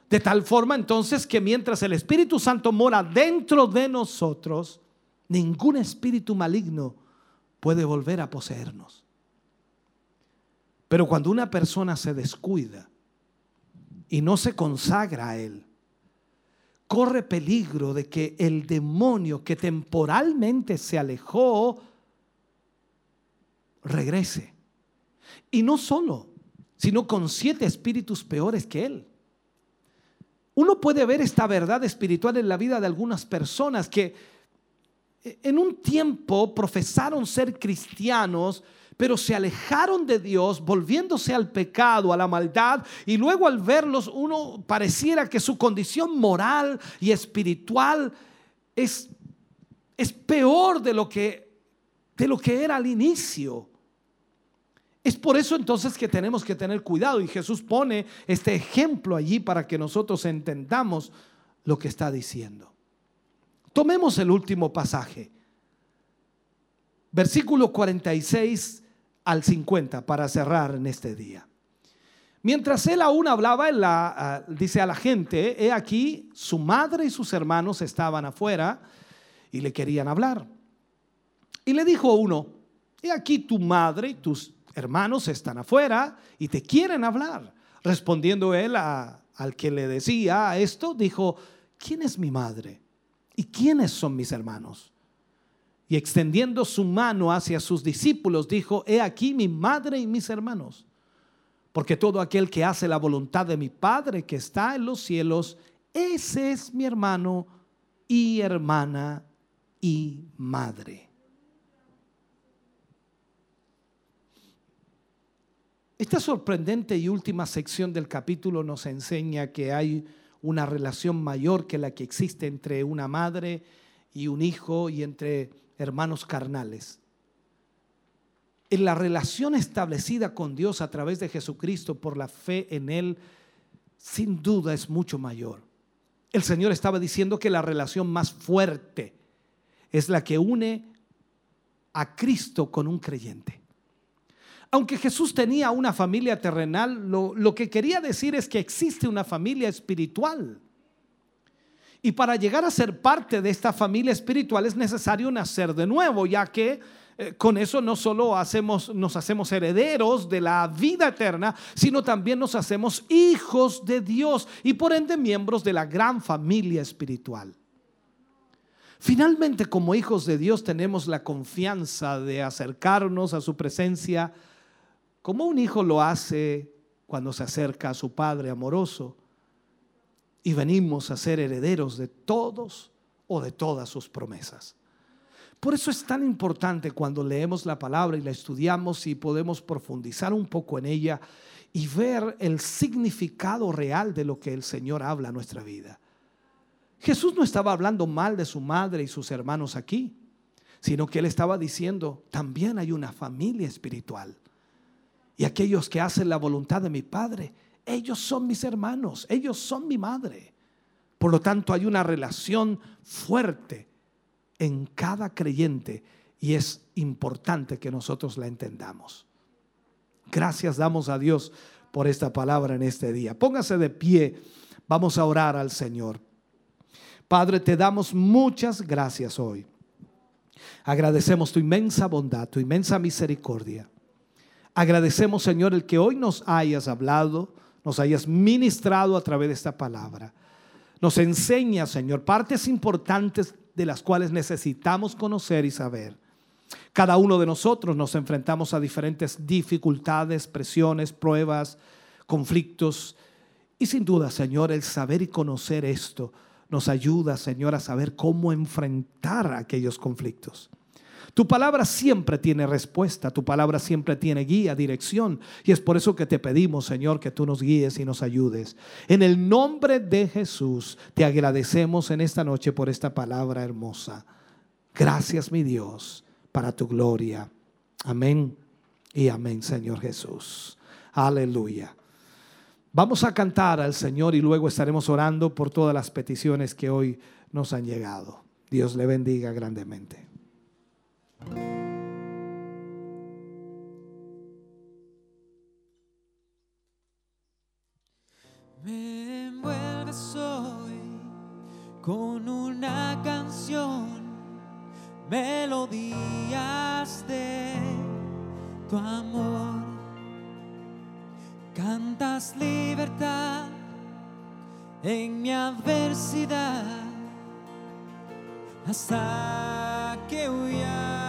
Speaker 6: De tal forma entonces que mientras el Espíritu Santo mora dentro de nosotros, ningún espíritu maligno puede volver a poseernos. Pero cuando una persona se descuida, y no se consagra a Él, corre peligro de que el demonio que temporalmente se alejó regrese. Y no solo, sino con siete espíritus peores que Él. Uno puede ver esta verdad espiritual en la vida de algunas personas que en un tiempo profesaron ser cristianos, pero se alejaron de Dios, volviéndose al pecado, a la maldad, y luego al verlos uno pareciera que su condición moral y espiritual es, es peor de lo, que, de lo que era al inicio. Es por eso entonces que tenemos que tener cuidado y Jesús pone este ejemplo allí para que nosotros entendamos lo que está diciendo. Tomemos el último pasaje. Versículo 46 al 50 para cerrar en este día. Mientras él aún hablaba, la, dice a la gente, he aquí, su madre y sus hermanos estaban afuera y le querían hablar. Y le dijo uno, he aquí tu madre y tus hermanos están afuera y te quieren hablar. Respondiendo él al que le decía esto, dijo, ¿quién es mi madre? ¿Y quiénes son mis hermanos? Y extendiendo su mano hacia sus discípulos, dijo, he aquí mi madre y mis hermanos. Porque todo aquel que hace la voluntad de mi Padre que está en los cielos, ese es mi hermano y hermana y madre. Esta sorprendente y última sección del capítulo nos enseña que hay una relación mayor que la que existe entre una madre y un hijo y entre hermanos carnales. En la relación establecida con Dios a través de Jesucristo por la fe en Él, sin duda es mucho mayor. El Señor estaba diciendo que la relación más fuerte es la que une a Cristo con un creyente. Aunque Jesús tenía una familia terrenal, lo, lo, que quería decir es que existe una familia espiritual. Y para llegar a ser parte de esta familia espiritual es necesario nacer de nuevo, ya que eh, con eso no solo hacemos, nos hacemos herederos de la vida eterna, sino también nos hacemos hijos de Dios y por ende miembros de la gran familia espiritual. Finalmente, como hijos de Dios, tenemos la confianza de acercarnos a su presencia como un hijo lo hace cuando se acerca a su padre amoroso y venimos a ser herederos de todos o de todas sus promesas. Por eso es tan importante cuando leemos la palabra y la estudiamos y podemos profundizar un poco en ella y ver el significado real de lo que el Señor habla a nuestra vida. Jesús no estaba hablando mal de su madre y sus hermanos aquí, sino que él estaba diciendo, también hay una familia espiritual. Y aquellos que hacen la voluntad de mi Padre, ellos son mis hermanos, ellos son mi madre. Por lo tanto, hay una relación fuerte en cada creyente y es importante que nosotros la entendamos. Gracias damos a Dios por esta palabra en este día. Póngase de pie, vamos a orar al Señor. Padre, te damos muchas gracias hoy. Agradecemos tu inmensa bondad, tu inmensa misericordia. Agradecemos, Señor, el que hoy nos hayas hablado, nos hayas ministrado a través de esta palabra. Nos enseña, Señor, partes importantes de las cuales necesitamos conocer y saber. Cada uno de nosotros nos enfrentamos a diferentes dificultades, presiones, pruebas, conflictos. Y sin duda, Señor, el saber y conocer esto nos ayuda, Señor, a saber cómo enfrentar aquellos conflictos. Tu palabra siempre tiene respuesta, tu palabra siempre tiene guía, dirección. Y es por eso que te pedimos, Señor, que tú nos guíes y nos ayudes. En el nombre de Jesús, te agradecemos en esta noche por esta palabra hermosa. Gracias, mi Dios, para tu gloria. Amén y amén, Señor Jesús. Aleluya. Vamos a cantar al Señor y luego estaremos orando por todas las peticiones que hoy nos han llegado. Dios le bendiga grandemente.
Speaker 4: Me envuelves hoy con una canción, melodías de tu amor. Cantas libertad en mi adversidad hasta que huya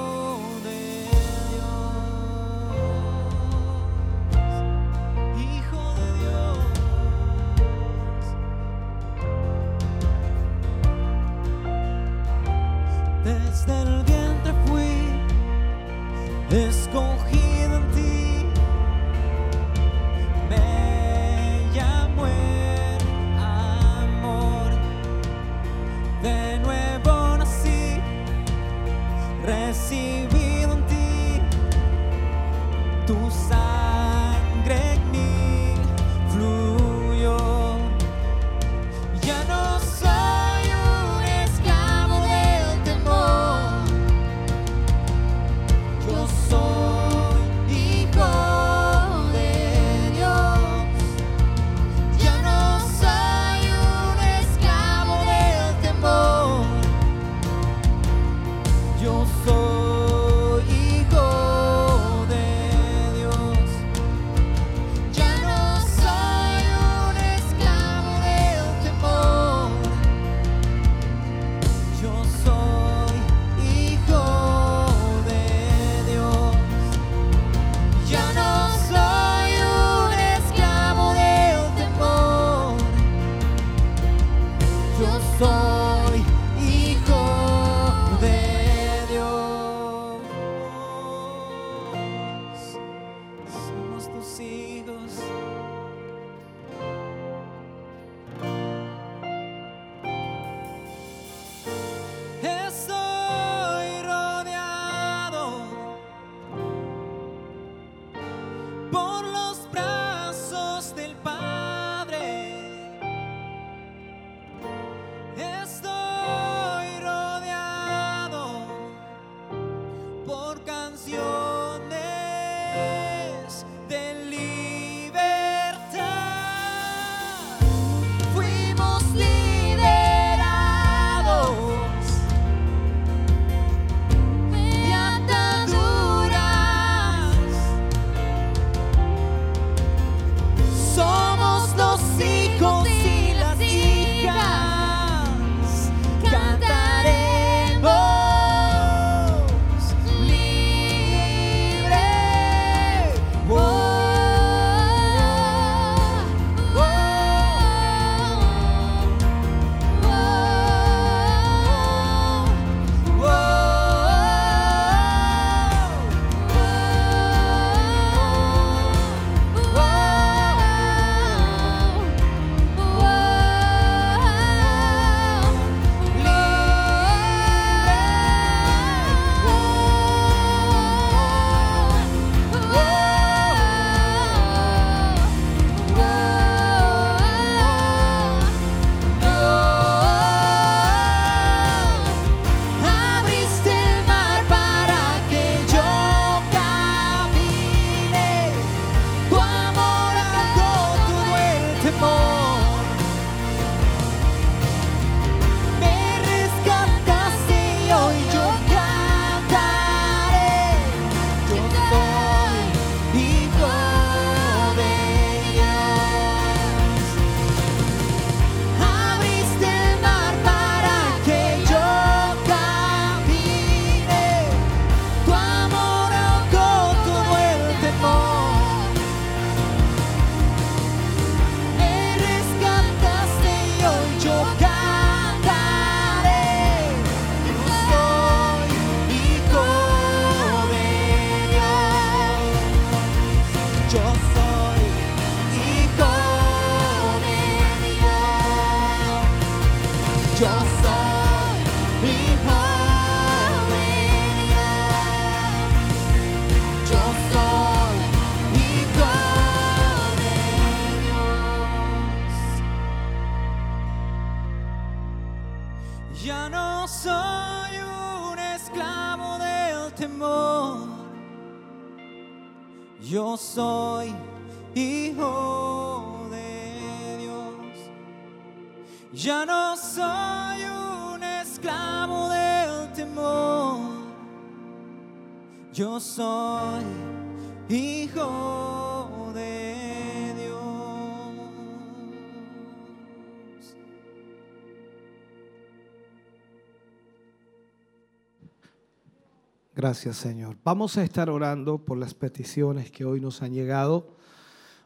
Speaker 6: Gracias, Señor. Vamos a estar orando por las peticiones que hoy nos han llegado.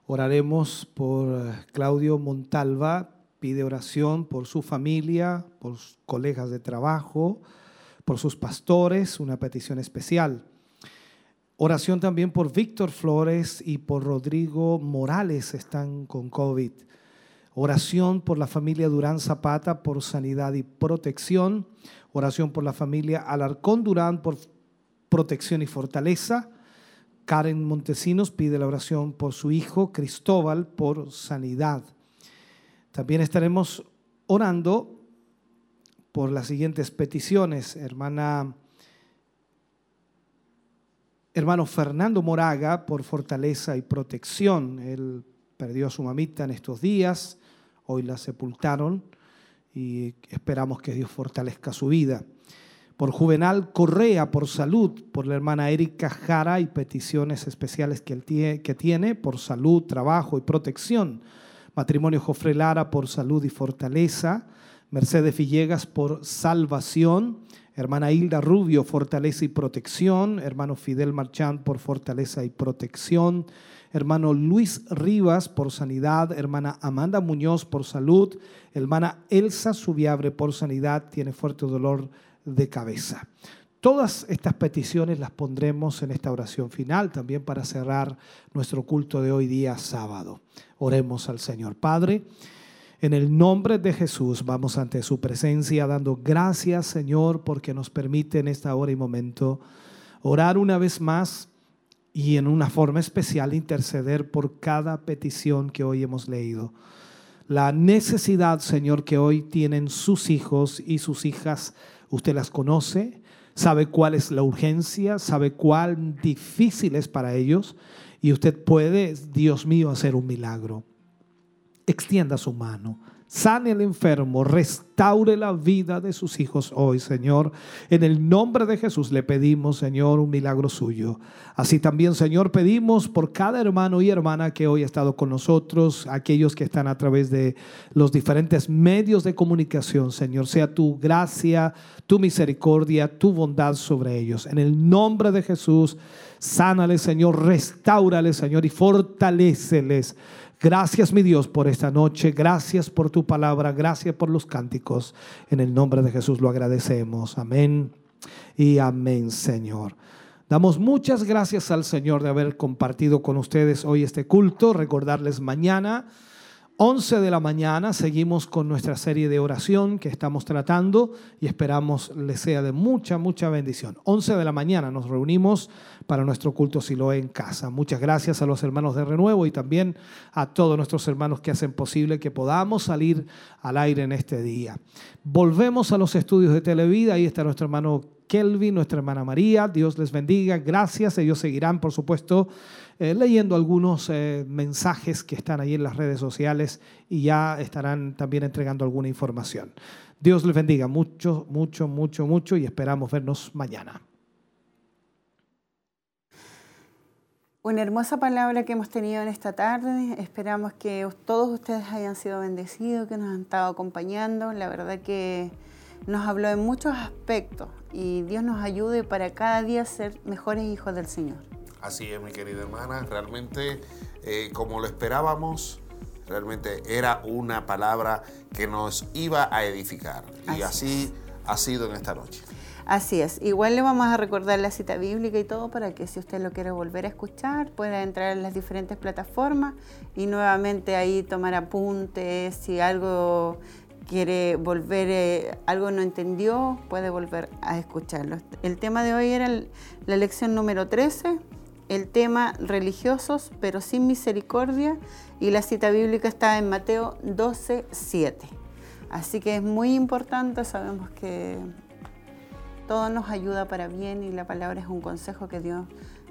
Speaker 6: Oraremos por eh, Claudio Montalva, pide oración por su familia, por sus colegas de trabajo, por sus pastores, una petición especial. Oración también por Víctor Flores y por Rodrigo Morales, están con COVID. Oración por la familia Durán Zapata por sanidad y protección. Oración por la familia Alarcón Durán por protección y fortaleza. Karen Montesinos pide la oración por su hijo Cristóbal por sanidad. También estaremos orando por las siguientes peticiones. Hermana, hermano Fernando Moraga por fortaleza y protección. Él perdió a su mamita en estos días, hoy la sepultaron y esperamos que Dios fortalezca su vida por Juvenal Correa, por salud, por la hermana Erika Jara y peticiones especiales que, él tie- que tiene, por salud, trabajo y protección. Matrimonio Jofre Lara por salud y fortaleza. Mercedes Villegas por salvación. Hermana Hilda Rubio, fortaleza y protección. Hermano Fidel Marchand por fortaleza y protección. Hermano Luis Rivas por sanidad. Hermana Amanda Muñoz por salud. Hermana Elsa Subiabre por sanidad. Tiene fuerte dolor de cabeza. Todas estas peticiones las pondremos en esta oración final también para cerrar nuestro culto de hoy día sábado. Oremos al Señor. Padre, en el nombre de Jesús vamos ante su presencia dando gracias Señor porque nos permite en esta hora y momento orar una vez más y en una forma especial interceder por cada petición que hoy hemos leído. La necesidad, Señor, que hoy tienen sus hijos y sus hijas, usted las conoce, sabe cuál es la urgencia, sabe cuán difícil es para ellos y usted puede, Dios mío, hacer un milagro. Extienda su mano, sane al enfermo, restaure la vida de sus hijos hoy, Señor. En el nombre de Jesús le pedimos, Señor, un milagro suyo. Así también, Señor, pedimos por cada hermano y hermana que hoy ha estado con nosotros, aquellos que están a través de los diferentes medios de comunicación, Señor. Sea tu gracia, tu misericordia, tu bondad sobre ellos. En el nombre de Jesús, sánale, Señor, restáurale, Señor, y fortaléceles. Gracias, mi Dios, por esta noche. Gracias por tu palabra. Gracias por los cánticos. En el nombre de Jesús lo agradecemos. Amén y amén, Señor. Damos muchas gracias al Señor de haber compartido con ustedes hoy este culto. Recordarles mañana, 11 de la mañana, seguimos con nuestra serie de oración que estamos tratando y esperamos les sea de mucha, mucha bendición. 11 de la mañana nos reunimos para nuestro culto Siloé en casa. Muchas gracias a los hermanos de Renuevo y también a todos nuestros hermanos que hacen posible que podamos salir al aire en este día. Volvemos a los estudios de Televida. Ahí está nuestro hermano Kelvin, nuestra hermana María. Dios les bendiga. Gracias. Ellos seguirán, por supuesto, eh, leyendo algunos eh, mensajes que están ahí en las redes sociales y ya estarán también entregando alguna información. Dios les bendiga mucho, mucho, mucho, mucho y esperamos vernos mañana.
Speaker 2: Una hermosa palabra que hemos tenido en esta tarde. Esperamos que todos ustedes hayan sido bendecidos, que nos han estado acompañando. La verdad que nos habló en muchos aspectos y Dios nos ayude para cada día ser mejores hijos del Señor.
Speaker 1: Así es, mi querida hermana. Realmente, eh, como lo esperábamos, realmente era una palabra que nos iba a edificar. Y
Speaker 2: Así
Speaker 1: así ha sido en esta noche.
Speaker 2: Así es. Igual le vamos a recordar la cita bíblica y todo para que si usted lo quiere volver a escuchar, pueda entrar en las diferentes plataformas y nuevamente ahí tomar apuntes, si algo quiere volver, eh, algo no entendió, puede volver a escucharlo. El tema de hoy era el- la lección número 13, el tema religiosos pero sin misericordia y la cita bíblica está en Mateo 12, 7. Así que es muy importante, sabemos que todo nos ayuda para bien y la palabra es un consejo que Dios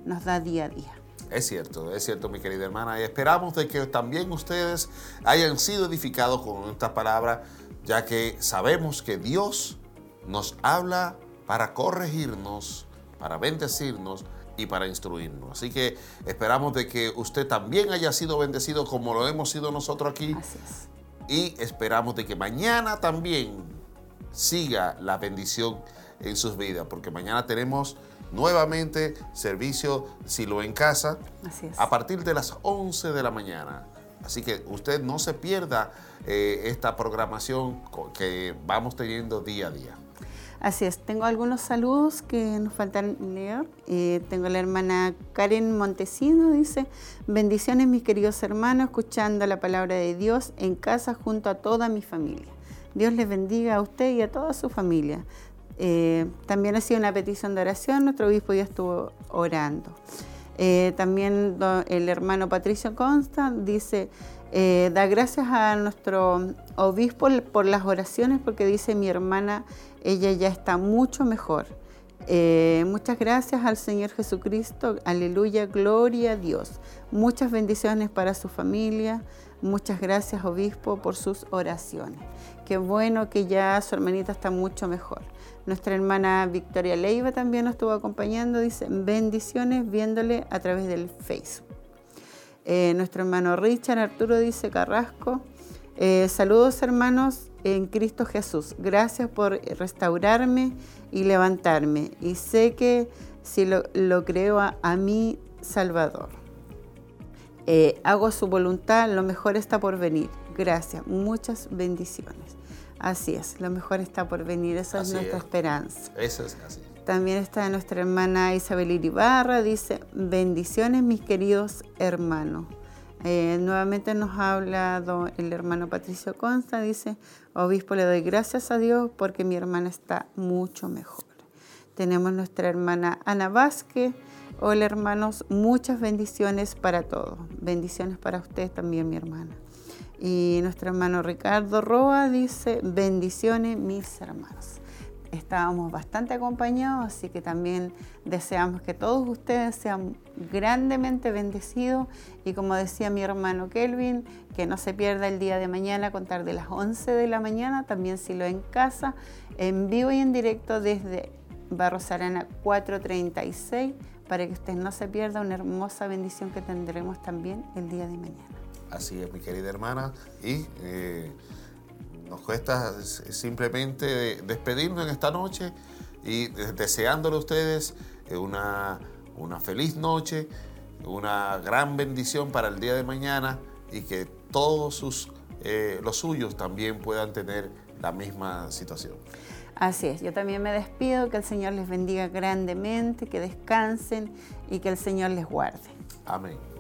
Speaker 2: nos da día a día.
Speaker 1: Es cierto, es cierto, mi querida hermana. Y esperamos de que también ustedes hayan sido edificados con esta palabra, ya que sabemos que Dios nos habla para corregirnos, para bendecirnos y para instruirnos. Así que esperamos de que usted también haya sido bendecido como lo hemos sido nosotros aquí.
Speaker 2: Así es.
Speaker 1: Y esperamos de que mañana también siga la bendición en sus vidas, porque mañana tenemos nuevamente servicio Silo en casa
Speaker 2: Así es.
Speaker 1: a partir de las 11 de la mañana. Así que usted no se pierda eh, esta programación que vamos teniendo día a día.
Speaker 2: Así es, tengo algunos saludos que nos faltan leer. Eh, tengo la hermana Karen Montesino, dice, bendiciones mis queridos hermanos, escuchando la palabra de Dios en casa junto a toda mi familia. Dios les bendiga a usted y a toda su familia. Eh, también ha sido una petición de oración, nuestro obispo ya estuvo orando. Eh, también el hermano Patricio Consta dice, eh, da gracias a nuestro obispo por las oraciones porque dice mi hermana, ella ya está mucho mejor. Eh, muchas gracias al Señor Jesucristo, aleluya, gloria a Dios. Muchas bendiciones para su familia, muchas gracias obispo por sus oraciones. Qué bueno que ya su hermanita está mucho mejor. Nuestra hermana Victoria Leiva también nos estuvo acompañando, dice bendiciones viéndole a través del Facebook. Eh, nuestro hermano Richard Arturo dice Carrasco, eh, saludos hermanos en Cristo Jesús, gracias por restaurarme y levantarme y sé que si lo, lo creo a, a mi Salvador. Eh, hago su voluntad, lo mejor está por venir. Gracias, muchas bendiciones. Así es, lo mejor está por venir, esa
Speaker 1: Así
Speaker 2: es nuestra
Speaker 1: es.
Speaker 2: esperanza.
Speaker 1: Eso es así.
Speaker 2: También está nuestra hermana Isabel Iribarra, dice, bendiciones mis queridos hermanos. Eh, nuevamente nos ha hablado el hermano Patricio Consta, dice, obispo le doy gracias a Dios porque mi hermana está mucho mejor. Tenemos nuestra hermana Ana Vázquez, hola hermanos, muchas bendiciones para todos. Bendiciones para ustedes también, mi hermana. Y nuestro hermano Ricardo Roa dice, bendiciones mis hermanos estábamos bastante acompañados, así que también deseamos que todos ustedes sean grandemente bendecidos y como decía mi hermano Kelvin, que no se pierda el día de mañana contar de las 11 de la mañana, también si lo en casa, en vivo y en directo desde Barros Arana 436, para que usted no se pierda una hermosa bendición que tendremos también el día de mañana.
Speaker 1: Así es, mi querida hermana. Y eh, nos cuesta simplemente despedirnos en esta noche y de- deseándole a ustedes eh, una, una feliz noche, una gran bendición para el día de mañana y que todos sus, eh, los suyos también puedan tener la misma situación.
Speaker 2: Así es, yo también me despido, que el Señor les bendiga grandemente, que descansen y que el Señor les guarde.
Speaker 1: Amén.